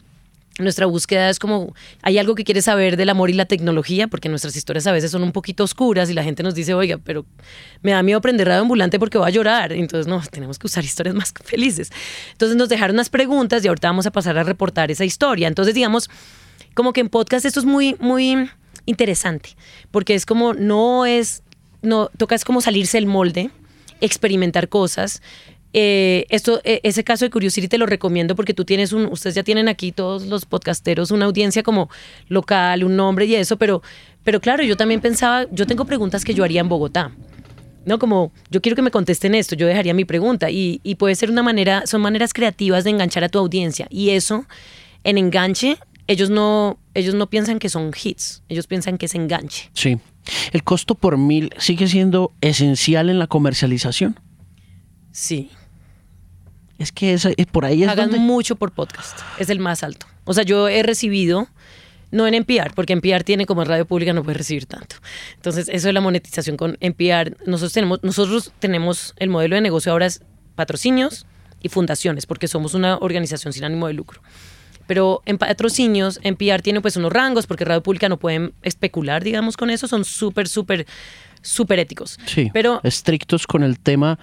nuestra búsqueda es como, hay algo que quieres saber del amor y la tecnología, porque nuestras historias a veces son un poquito oscuras y la gente nos dice, oiga, pero me da miedo aprender radio ambulante porque voy a llorar. Entonces, no, tenemos que usar historias más felices. Entonces nos dejaron unas preguntas y ahorita vamos a pasar a reportar esa historia. Entonces, digamos, como que en podcast esto es muy, muy interesante, porque es como, no es, no, toca es como salirse del molde, experimentar cosas. Eh, esto, e, ese caso de Curiosity te lo recomiendo porque tú tienes un, ustedes ya tienen aquí todos los podcasteros una audiencia como local, un nombre y eso, pero, pero claro, yo también pensaba, yo tengo preguntas que yo haría en Bogotá. ¿no? Como yo quiero que me contesten esto, yo dejaría mi pregunta y, y puede ser una manera, son maneras creativas de enganchar a tu audiencia y eso en enganche ellos no, ellos no piensan que son hits, ellos piensan que es enganche. Sí. ¿El costo por mil sigue siendo esencial en la comercialización? Sí. Es que es, por ahí es Hagan mucho por podcast, es el más alto. O sea, yo he recibido, no en NPR, porque NPR tiene como radio pública no puede recibir tanto. Entonces, eso es la monetización con NPR. Nosotros tenemos, nosotros tenemos el modelo de negocio ahora es patrocinios y fundaciones, porque somos una organización sin ánimo de lucro. Pero en patrocinios, en PR tiene pues unos rangos, porque Radio Pública no pueden especular, digamos, con eso, son súper, súper, súper éticos. Sí, pero estrictos con el tema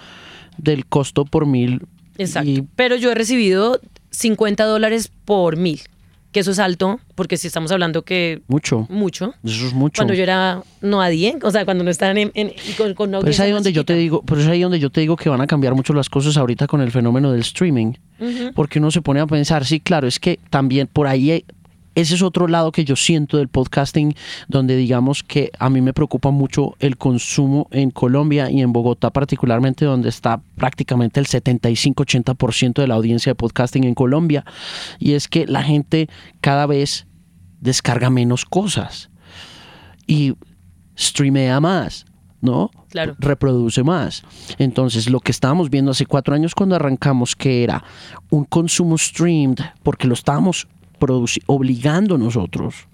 del costo por mil. Exacto. Pero yo he recibido 50 dólares por mil que eso es alto, porque si estamos hablando que... Mucho. Mucho. Eso es mucho. Cuando yo era no a 10, o sea, cuando no están en... con, con pero es ahí donde yo te digo, pero es ahí donde yo te digo que van a cambiar mucho las cosas ahorita con el fenómeno del streaming, porque uno se pone a pensar, sí, claro, es que también por ahí ese es otro lado que yo siento del podcasting, donde digamos que a mí me preocupa mucho el consumo en Colombia y en Bogotá particularmente, donde está prácticamente el 75-80% de la audiencia de podcasting en Colombia. Y es que la gente cada vez descarga menos cosas y streamea más. ¿no? Claro. Reproduce más. Entonces, lo que estábamos viendo hace cuatro años cuando arrancamos, que era un consumo streamed, porque lo estábamos obligando nosotros,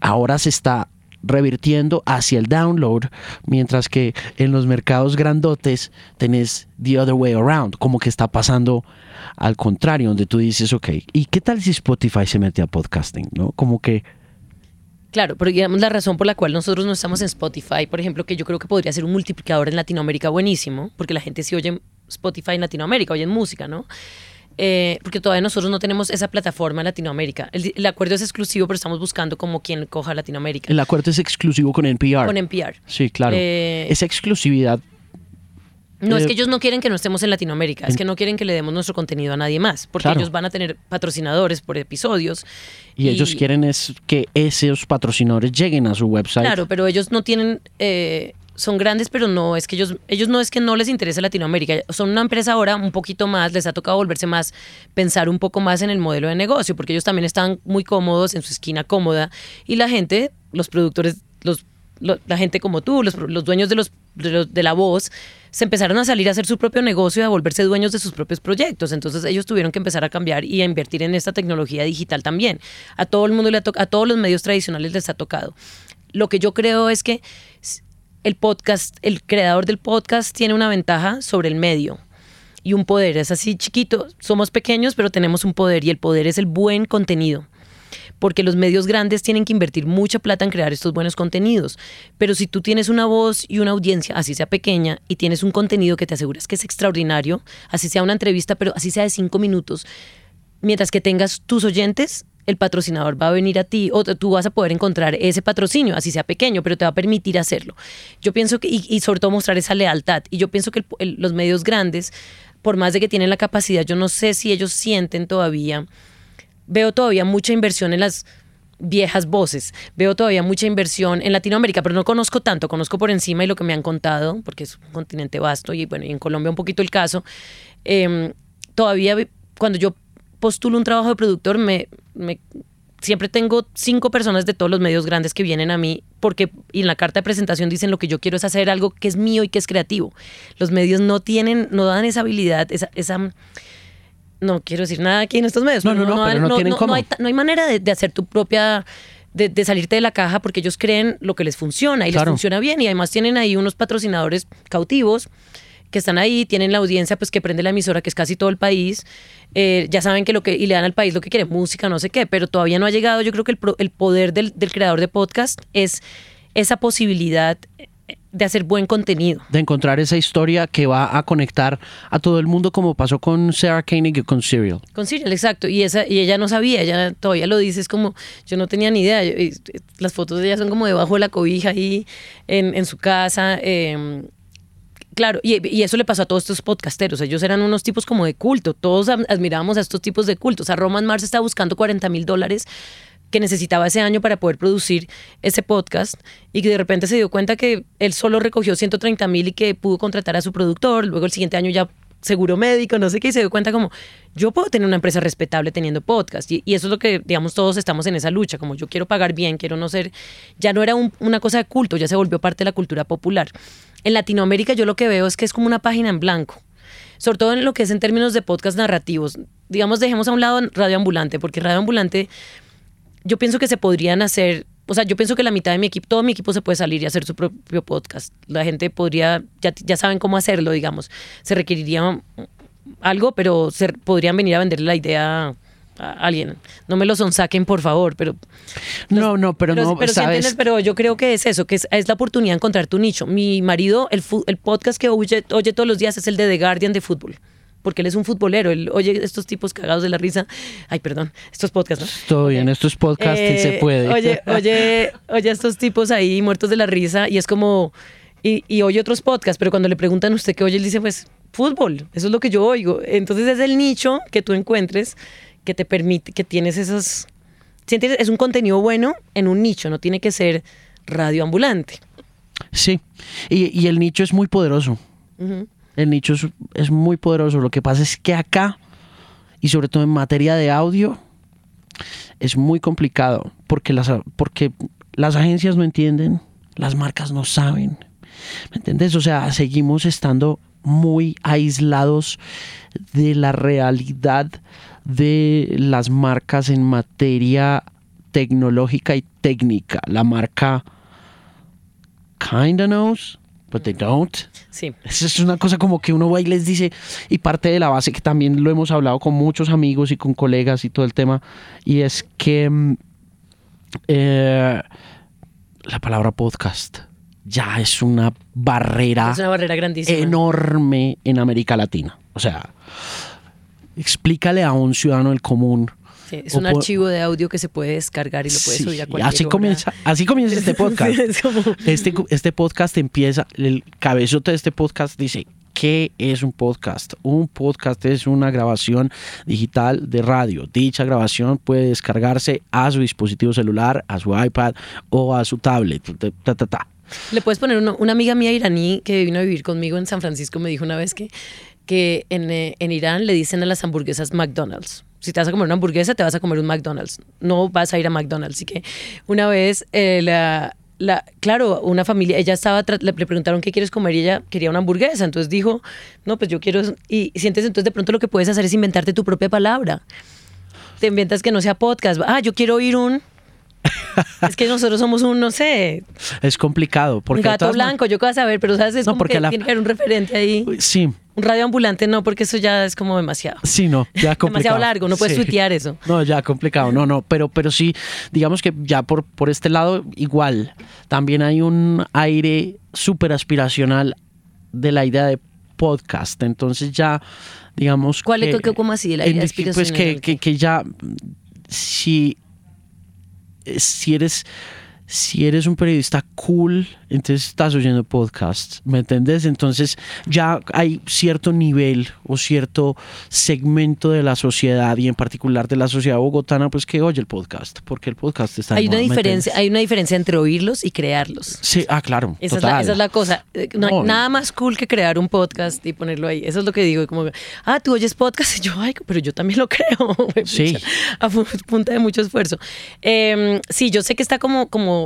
ahora se está revirtiendo hacia el download, mientras que en los mercados grandotes tenés the other way around, como que está pasando al contrario, donde tú dices, ok, ¿y qué tal si Spotify se mete a podcasting? ¿no? Como que... Claro, pero digamos la razón por la cual nosotros no estamos en Spotify, por ejemplo, que yo creo que podría ser un multiplicador en Latinoamérica buenísimo, porque la gente sí oye Spotify en Latinoamérica, oye música, ¿no? Eh, porque todavía nosotros no tenemos esa plataforma en Latinoamérica. El, acuerdo es exclusivo, pero estamos buscando como quien coja Latinoamérica. El acuerdo es exclusivo con NPR. Con NPR. Sí, claro. Eh, esa exclusividad. No, es eh, que ellos no quieren que no estemos en Latinoamérica, es que no quieren que le demos nuestro contenido a nadie más, porque ellos van a tener patrocinadores por episodios. Y, ellos quieren es que esos patrocinadores lleguen a su website. Claro, pero ellos no tienen son grandes, pero no es que ellos, ellos no es que no les interese Latinoamérica. Son una empresa ahora un poquito más, les ha tocado volverse más, pensar un poco más en el modelo de negocio, porque ellos también están muy cómodos en su esquina cómoda y la gente, los productores, los, la gente como tú, los, los dueños de, los, de, la voz, se empezaron a salir a hacer su propio negocio y a volverse dueños de sus propios proyectos. Entonces ellos tuvieron que empezar a cambiar y a invertir en esta tecnología digital también. A todo el mundo le a todos los medios tradicionales les ha tocado. Lo que yo creo es que el podcast, el creador del podcast tiene una ventaja sobre el medio y un poder. Es así chiquito, somos pequeños, pero tenemos un poder y el poder es el buen contenido. Porque los medios grandes tienen que invertir mucha plata en crear estos buenos contenidos. Pero si tú tienes una voz y una audiencia, así sea pequeña, y tienes un contenido que te aseguras que es extraordinario, así sea una entrevista, pero así sea de cinco minutos, mientras que tengas tus oyentes, el patrocinador va a venir a ti o tú vas a poder encontrar ese patrocinio, así sea pequeño, pero te va a permitir hacerlo. Yo pienso que, y, sobre todo mostrar esa lealtad. Y yo pienso que los medios grandes, por más de que tienen la capacidad, yo no sé si ellos sienten todavía, veo todavía mucha inversión en las viejas voces. Veo todavía mucha inversión en Latinoamérica, pero no conozco tanto, conozco por encima y lo que me han contado, porque es un continente vasto y bueno, y en Colombia un poquito el caso. Em, todavía cuando yo postulo un trabajo de productor, me, me siempre tengo cinco personas de todos los medios grandes que vienen a mí porque y en la carta de presentación dicen lo que yo quiero es hacer algo que es mío y que es creativo. Los medios no tienen, no dan esa habilidad, esa, esa no quiero decir nada aquí en estos medios. No, no, no, pero no, tienen cómo. Hay, no hay manera de, hacer tu propia de, salirte de la caja porque ellos creen lo que les funciona y les funciona bien y además tienen ahí unos patrocinadores cautivos que están ahí, tienen la audiencia pues que prende la emisora que es casi todo el país, eh, ya saben que lo que y le dan al país lo que quiere, música, no sé qué, pero todavía no ha llegado, yo creo que el, el poder del, del creador de podcast es esa posibilidad de hacer buen contenido. De encontrar esa historia que va a conectar a todo el mundo como pasó con Sarah Koenig y con Serial. Con Serial, exacto. Y, esa, y ella no sabía, ella todavía lo dice, es como, yo no tenía ni idea. las fotos de ella son como debajo de la cobija ahí en, en su casa. Em, claro, y, eso le pasó a todos estos podcasteros. Ellos eran unos tipos como de culto. Todos admirábamos a estos tipos de culto. O sea, Roman Mars está buscando 40 mil dólares que necesitaba ese año para poder producir ese podcast y que de repente se dio cuenta que él solo recogió 130 mil y que pudo contratar a su productor, luego el siguiente año ya seguro médico, no sé qué, y se dio cuenta como yo puedo tener una empresa respetable teniendo podcast y, eso es lo que, digamos, todos estamos en esa lucha, como yo quiero pagar bien, quiero no ser, ya no era una cosa de culto, ya se volvió parte de la cultura popular. En Latinoamérica yo lo que veo es que es como una página en blanco sobre todo en lo que es en términos de podcast narrativos. Digamos, dejemos a un lado Radio Ambulante, porque Radio Ambulante yo pienso que se podrían hacer, o sea, yo pienso que la mitad de mi equipo, todo mi equipo se puede salir y hacer su propio podcast. La gente podría, ya, ya saben cómo hacerlo, digamos. Se requeriría algo, pero se, podrían venir a venderle la idea a alguien. No me lo saquen, por favor, pero... No, no, pero, no, pero, sabes... pero yo creo que es eso, que es, la oportunidad de encontrar tu nicho. Mi marido, el, el podcast que oye, oye todos los días es el de The Guardian de fútbol porque él es un futbolero. Él oye estos tipos cagados de la risa. Ay, perdón, estos podcasts, ¿no? Todo bien, estos podcasts se eh, puede. Oye, oye, oye estos tipos ahí muertos de la risa y es como. Y, y oye otros podcasts, pero cuando le preguntan a usted qué oye, él dice, pues, fútbol. Eso es lo que yo oigo. Entonces es el nicho que tú encuentres que te permite, que tienes esas. Es un contenido bueno en un nicho, no tiene que ser radioambulante. Sí, y, y el nicho es muy poderoso. El nicho es, muy poderoso. Lo que pasa es que acá, y sobre todo en materia de audio, es muy complicado porque las, porque las agencias no entienden, las marcas no saben. ¿Me entiendes? O sea, seguimos estando muy aislados de la realidad de las marcas en materia tecnológica y técnica. La marca kinda knows, but they don't. Sí. Es una cosa como que uno va y les dice, y parte de la base que también lo hemos hablado con muchos amigos y con colegas y todo el tema, y es que mm, eh, la palabra podcast ya es una barrera, es una barrera grandísima. enorme en América Latina. O sea, explícale a un ciudadano del común es un archivo de audio que se puede descargar y lo puedes subir a cualquier así Comienza, así comienza este podcast. este, este podcast empieza, el cabezote de este podcast dice, ¿Qué es un podcast? Un podcast es una grabación digital de radio. Dicha grabación puede descargarse a su dispositivo celular, a su iPad o a su tablet. Le puedes poner una amiga mía iraní que vino a vivir conmigo en San Francisco me dijo una vez que, que en, eh, en Irán le dicen a las hamburguesas McDonald's si te vas a comer una hamburguesa, te vas a comer un McDonald's. No vas a ir a McDonald's. Así que una vez, eh, la, la, claro, una familia, ella estaba, le, preguntaron qué quieres comer y ella quería una hamburguesa. Entonces dijo, no, pues yo quiero. Y, sientes entonces de pronto lo que puedes hacer es inventarte tu propia palabra. Te inventas que no sea podcast. Ah, yo quiero oír un. es que nosotros somos un, no sé. Es complicado. Porque un gato blanco, yo qué vas a ver, pero sabes, es como que tiene que haber un referente ahí. Sí, un radio ambulante no, porque eso ya es como demasiado. Sí, no, ya complicado. demasiado largo, no puedes tuitear eso. No, ya complicado, no, no, pero, pero sí, digamos que ya por, por este lado igual, también hay un aire súper aspiracional de la idea de podcast, entonces ya, digamos... ¿Cuál es, cómo así, la idea aspiracional? Pues que, que, que ya, si, si eres si eres un periodista cool, entonces estás oyendo podcasts, ¿me entendés? Entonces ya hay cierto nivel o cierto segmento de la sociedad y en particular de la sociedad bogotana, pues que oye el podcast, porque el podcast está... Hay una diferencia, hay una diferencia entre oírlos y crearlos. Sí, ah, claro. Esa, Es, la, esa es la cosa. Eh, No nada más cool que crear un podcast y ponerlo ahí. Eso es lo que digo. Como, ah, tú oyes podcast y yo, ay, pero yo también lo creo. Sí. A punta de mucho esfuerzo. Eh, sí, yo sé que está como, como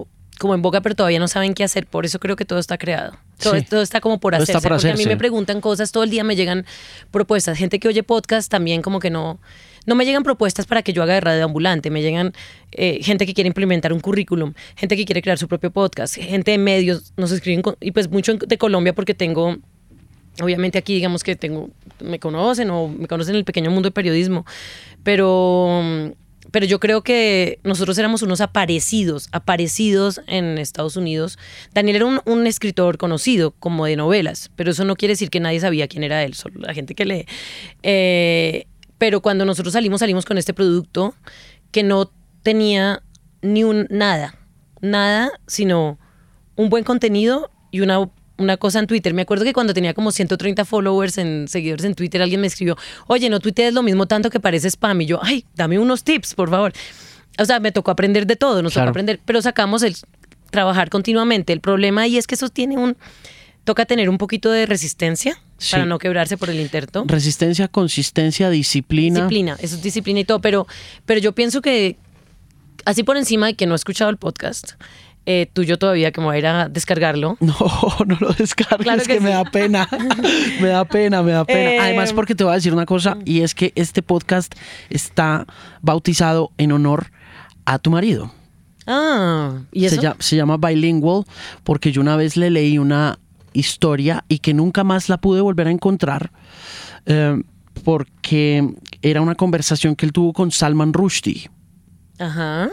como en boca, pero todavía no saben qué hacer. Por eso creo que todo está creado. Todo, Sí. todo está como por hacerse. por porque a mí hacerse. me preguntan cosas, todo el día me llegan propuestas. Gente que oye podcast también como que no... No me llegan propuestas para que yo haga de radio ambulante, me llegan eh, gente que quiere implementar un currículum, gente que quiere crear su propio podcast, gente de medios, nos escriben, con- y pues mucho de Colombia porque tengo obviamente aquí digamos que tengo me conocen o me conocen en el pequeño mundo del periodismo pero pero yo creo que nosotros éramos unos aparecidos aparecidos en Estados Unidos. Daniel era un, escritor conocido como de novelas pero eso no quiere decir que nadie sabía quién era él solo la gente que lee. Eh, pero cuando nosotros salimos salimos con este producto que no tenía ni un nada nada sino un buen contenido y una, una cosa en Twitter. Me acuerdo que cuando tenía como 130 followers en seguidores en Twitter, alguien me escribió, oye, no tuitees lo mismo tanto que parece spam. Y yo, ay, dame unos tips, por favor. O sea, me tocó aprender de todo, nos Claro. tocó aprender, pero sacamos el trabajar continuamente. El problema ahí es que eso tiene un... Toca tener un poquito de resistencia Sí. para no quebrarse por el intento. Resistencia, consistencia, disciplina. Disciplina, eso es disciplina y todo, pero, pero yo pienso que así por encima de que no he escuchado el podcast, eh, tuyo todavía que me voy a ir a descargarlo. No, no lo descargues, Claro que, que me da pena. me da pena, me da pena. Eh, Además, porque te voy a decir una cosa, y es que este podcast está bautizado en honor a tu marido. Ah, ¿y Se, eso? llama, se llama Bilingual porque yo una vez le leí una historia y que nunca más la pude volver a encontrar eh, porque era una conversación que él tuvo con Salman Rushdie, Ajá.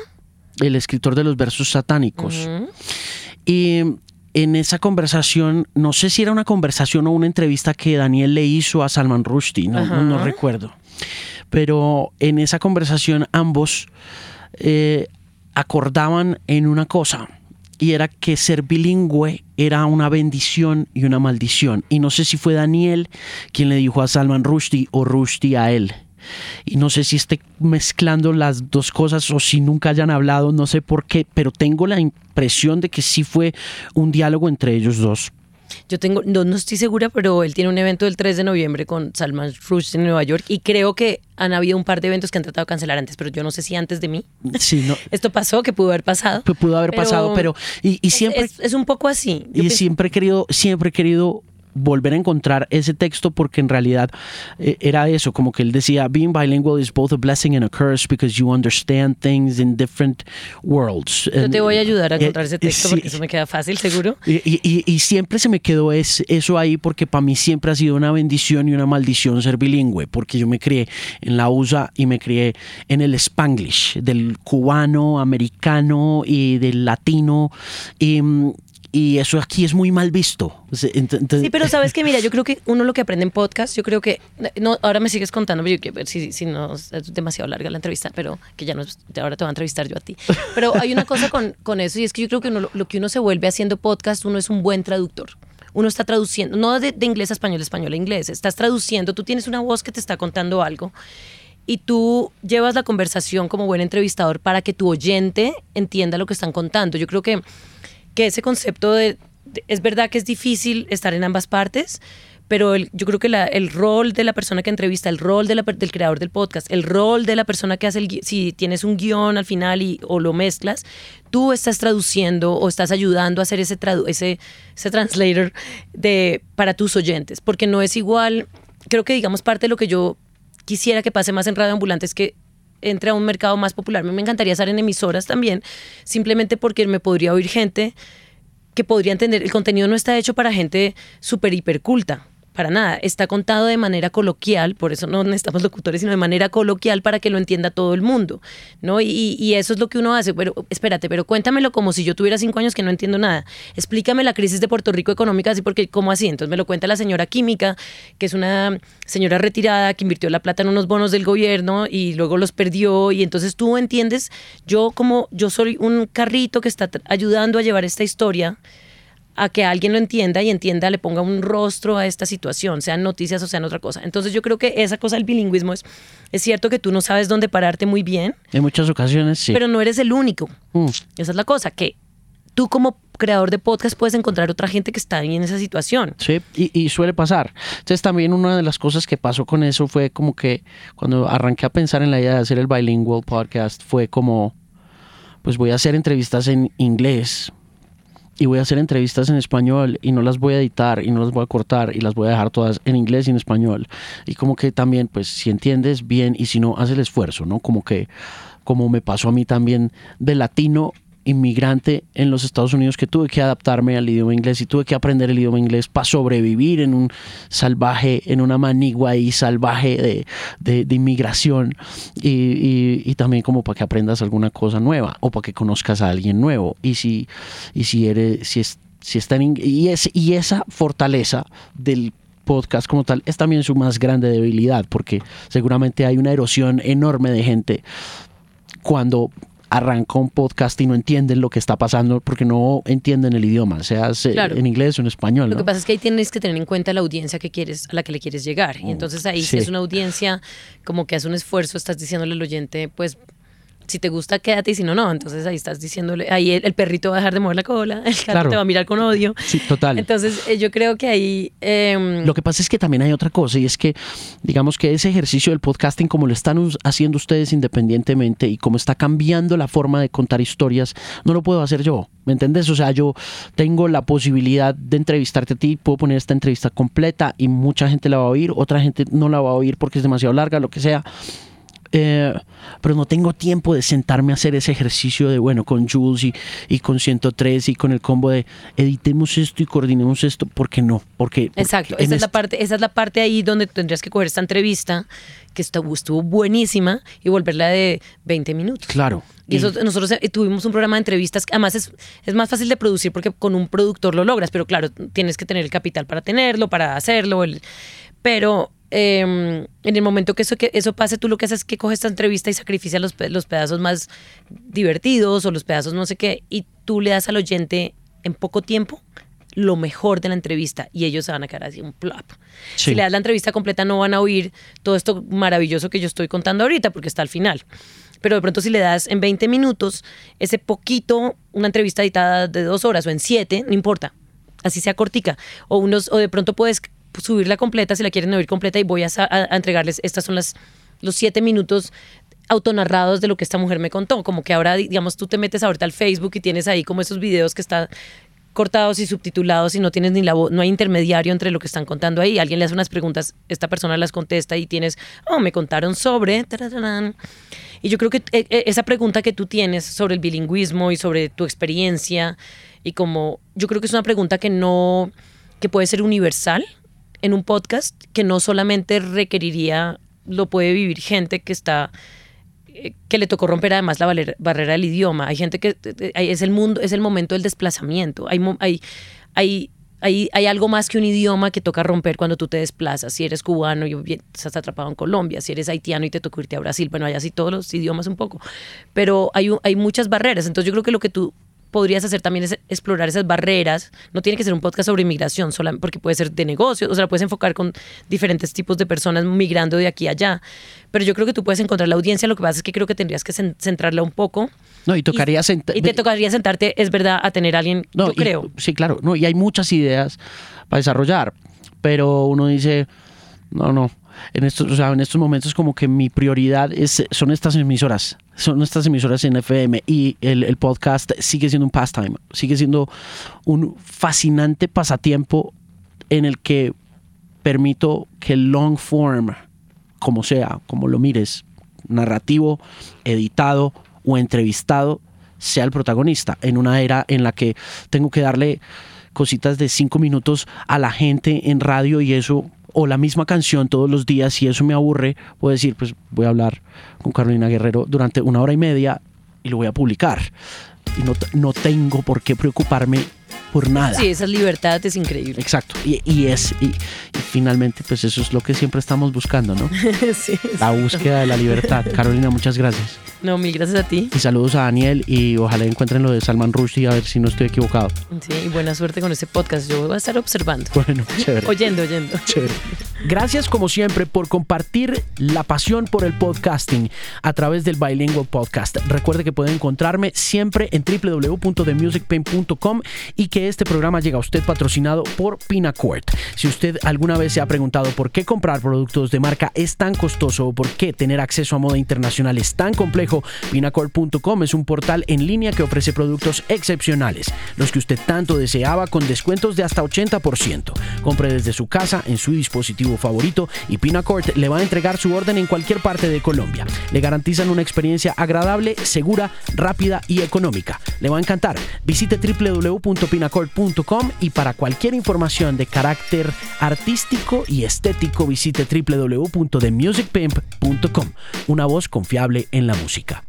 El escritor de los versos satánicos. Y en esa conversación, no sé si era una conversación o una entrevista que Daniel le hizo a Salman Rushdie, no, no- recuerdo. Pero en esa conversación ambos eh, acordaban en una cosa. Y era que ser bilingüe era una bendición y una maldición. Y no sé si fue Daniel quien le dijo a Salman Rushdie o Rushdie a él. Y no sé si esté mezclando las dos cosas o si nunca hayan hablado, no sé por qué, pero tengo la impresión de que sí fue un diálogo entre ellos dos. Yo tengo, no, no estoy segura, pero él tiene un evento el 3 de noviembre con Salman Rushdie en Nueva York y creo que han habido un par de eventos que han tratado de cancelar antes, pero yo no sé si antes de mí. Sí, no, Esto pasó, que pudo haber pasado. Pudo haber pasado, pero y, y siempre Es, es un poco así. Yo y pienso- siempre he querido, siempre he querido volver a encontrar ese texto porque en realidad eh, era eso, como que él decía, being bilingual is both a blessing and a curse because you understand things in different worlds. yo te voy a ayudar a Eh, encontrar ese eh, texto sí. porque eso me queda fácil, seguro. Y, y- y- y siempre se me quedó es, eso ahí porque para mí siempre ha sido una bendición y una maldición ser bilingüe, porque yo me crié en la USA y me crié en el spanglish, del cubano, americano y del latino. Y, mm, y eso aquí es muy mal visto. Sí, pero sabes que, mira, yo creo que uno lo que aprende en podcast, yo creo que, no, ahora me sigues contando, pero yo quiero ver si, si no es demasiado larga la entrevista, pero que ya no es, ahora te voy a entrevistar yo a ti. Pero hay una cosa con, con eso y es que yo creo que uno, lo que uno se vuelve haciendo podcast, uno es un buen traductor. Uno está traduciendo, no de, de inglés a español, español a inglés, estás traduciendo, tú tienes una voz que te está contando algo y tú llevas la conversación como buen entrevistador para que tu oyente entienda lo que están contando. Yo creo que, que ese concepto de, es verdad que es difícil estar en ambas partes, pero yo creo que el rol de la persona que entrevista, el rol del creador del podcast, el rol de la persona que hace el si tienes un guion al final y, o lo mezclas, tú estás traduciendo o estás ayudando a hacer ese, tradu ese, ese translator de, para tus oyentes, porque no es igual, creo que digamos parte de lo que yo quisiera que pase más en Radio Ambulante es que entre a un mercado más popular. Me encantaría estar en emisoras también, simplemente porque me podría oír gente que podría entender, el contenido no está hecho para gente súper hiperculta, para nada. Está contado de manera coloquial, por eso no necesitamos locutores, sino de manera coloquial para que lo entienda todo el mundo, ¿no? Y, y eso es lo que uno hace. Pero espérate, pero cuéntamelo como si yo tuviera cinco años que no entiendo nada. Explícame la crisis de Puerto Rico económica, así porque, ¿cómo así? Entonces me lo cuenta la señora química, que es una señora retirada que invirtió la plata en unos bonos del gobierno y luego los perdió. Y entonces tú entiendes, yo como yo soy un carrito que está ayudando a llevar esta historia a que alguien lo entienda y entienda, le ponga un rostro a esta situación, sean noticias o sean otra cosa. Entonces yo creo que esa cosa del bilingüismo es, es cierto que tú no sabes dónde pararte muy bien. En muchas ocasiones sí. Pero no eres el único. Mm. Esa es la cosa, que tú como creador de podcast puedes encontrar otra gente que está en esa situación. Sí, y, y, suele pasar. Entonces también una de las cosas que pasó con eso fue como que cuando arranqué a pensar en la idea de hacer el bilingual podcast fue como, pues voy a hacer entrevistas en inglés y voy a hacer entrevistas en español y no las voy a editar y no las voy a cortar y las voy a dejar todas en inglés y en español. Y como que también, pues si entiendes bien y si no, haz el esfuerzo, ¿no? Como que, como me pasó a mí también de latino inmigrante en los Estados Unidos que tuve que adaptarme al idioma inglés y tuve que aprender el idioma inglés para sobrevivir en un salvaje, en una manigua y salvaje de, de, inmigración. Y, y, también como para que aprendas alguna cosa nueva o para que conozcas a alguien nuevo. Y si, y si eres, si es, si en, y, es, y esa fortaleza del podcast como tal es también su más grande debilidad porque seguramente hay una erosión enorme de gente cuando arranca un podcast y no entienden lo que está pasando porque no entienden el idioma, sea en inglés o en español. Lo que pasa es que ahí tienes que tener en cuenta la audiencia que quieres, a la que le quieres llegar. Y mm, entonces ahí si es una audiencia como que hace un esfuerzo, estás diciéndole al oyente, pues si te gusta, quédate y si no, no. Entonces ahí estás diciéndole, ahí el, perrito va a dejar de mover la cola, el gato te va a mirar con odio. Sí, total. Entonces eh, yo creo que ahí... Em, lo que pasa es que también hay otra cosa y es que, digamos que ese ejercicio del podcasting, como lo están haciendo ustedes independientemente y como está cambiando la forma de contar historias, no lo puedo hacer yo. ¿Me entiendes? O sea, yo tengo la posibilidad de entrevistarte a ti, puedo poner esta entrevista completa y mucha gente la va a oír, otra gente no la va a oír porque es demasiado larga, lo que sea eh, pero no tengo tiempo de sentarme a hacer ese ejercicio de, bueno, con Jules y, y, con 103 y con el combo de editemos esto y coordinemos esto, ¿por qué no? Porque, Exacto, esa es, la parte, esa es la parte ahí donde tendrías que coger esta entrevista, que estuvo, estuvo buenísima, y volverla de 20 minutos. Claro. Y, eso, nosotros eh, tuvimos un programa de entrevistas, que además es, es más fácil de producir porque con un productor lo logras, pero claro, tienes que tener el capital para tenerlo, para hacerlo, el, pero Em, en el momento que eso, que eso pase, tú lo que haces es que coges esta entrevista y sacrificas los, los pedazos más divertidos o los pedazos no sé qué, y tú le das al oyente en poco tiempo lo mejor de la entrevista y ellos se van a quedar así un plop. Si le das la entrevista completa no van a oír todo esto maravilloso que yo estoy contando ahorita porque está al final. Pero de pronto si le das en 20 minutos ese poquito, una entrevista editada de dos horas o en siete, no importa, así sea cortica. O, unos, o de pronto puedes subirla completa si la quieren oír completa y voy a, entregarles, estas son las, los siete minutos autonarrados de lo que esta mujer me contó. Como que ahora, digamos, tú te metes ahorita al Facebook y tienes ahí como esos videos que están cortados y subtitulados y no tienes ni la voz, no hay intermediario entre lo que están contando ahí. Alguien le hace unas preguntas, esta persona las contesta y tienes, oh, me contaron sobre. Y yo creo que eh, eh, esa pregunta que tú tienes sobre el bilingüismo y sobre tu experiencia y como, yo creo que es una pregunta que no, que puede ser universal en un podcast que no solamente requeriría, lo puede vivir gente que está eh, que le tocó romper además la barrera del idioma. Hay gente que eh, eh, es el mundo, es el momento del desplazamiento. Hay, hay, hay, hay, hay algo más que un idioma que toca romper cuando tú te desplazas. Si eres cubano y estás atrapado en Colombia, si eres haitiano y te toca irte a Brasil, bueno, hay así todos los idiomas un poco. Pero hay, hay muchas barreras. Entonces yo creo que lo que tú podrías hacer también es explorar esas barreras. No tiene que ser un podcast sobre inmigración, solamente porque puede ser de negocios, o sea, puedes enfocar con diferentes tipos de personas migrando de aquí a allá. Pero yo creo que tú puedes encontrar la audiencia, lo que pasa es que creo que tendrías que centrarla un poco. No, y tocaría Y te tocaría sentarte, es verdad, a tener a alguien, no, yo creo. Sí, claro, no, y hay muchas ideas para desarrollar, pero uno dice, no, no, en estos, o sea, en estos momentos como que mi prioridad es, son estas emisoras, son estas emisoras en FM y el, el podcast sigue siendo un pastime, sigue siendo un fascinante pasatiempo en el que permito que el long form, como sea, como lo mires, narrativo, editado o entrevistado, sea el protagonista. En una era en la que tengo que darle cositas de cinco minutos a la gente en radio y eso o la misma canción todos los días y eso me aburre, puedo decir, pues voy a hablar con Carolina Guerrero durante una hora y media y lo voy a publicar. Y no, no tengo por qué preocuparme por nada. Sí, esa libertad es increíble. Exacto. Y, y es, y, y, finalmente, pues eso es lo que siempre estamos buscando, ¿no? sí, La búsqueda de la libertad. Carolina, muchas gracias. No, mil gracias a ti. Y saludos a Daniel y ojalá encuentren lo de Salman Rushdie a ver si no estoy equivocado. Sí, y buena suerte con este podcast. Yo voy a estar observando. Bueno, chévere. oyendo, oyendo. Chévere. Gracias como siempre por compartir la pasión por el podcasting a través del Bilingual Podcast. Recuerde que puede encontrarme siempre en www.themusicpain.com y que este programa llega a usted patrocinado por Pinacord. Si usted alguna vez se ha preguntado por qué comprar productos de marca es tan costoso o por qué tener acceso a moda internacional es tan complejo, Pinacord.com es un portal en línea que ofrece productos excepcionales, los que usted tanto deseaba con descuentos de hasta 80%. Compre desde su casa, en su dispositivo favorito y Pinacord le va a entregar su orden en cualquier parte de Colombia. Le garantizan una experiencia agradable, segura, rápida y económica. Le va a encantar. Visite y para cualquier información de carácter artístico y estético visite www.themusicpimp.com. Una voz confiable en la música.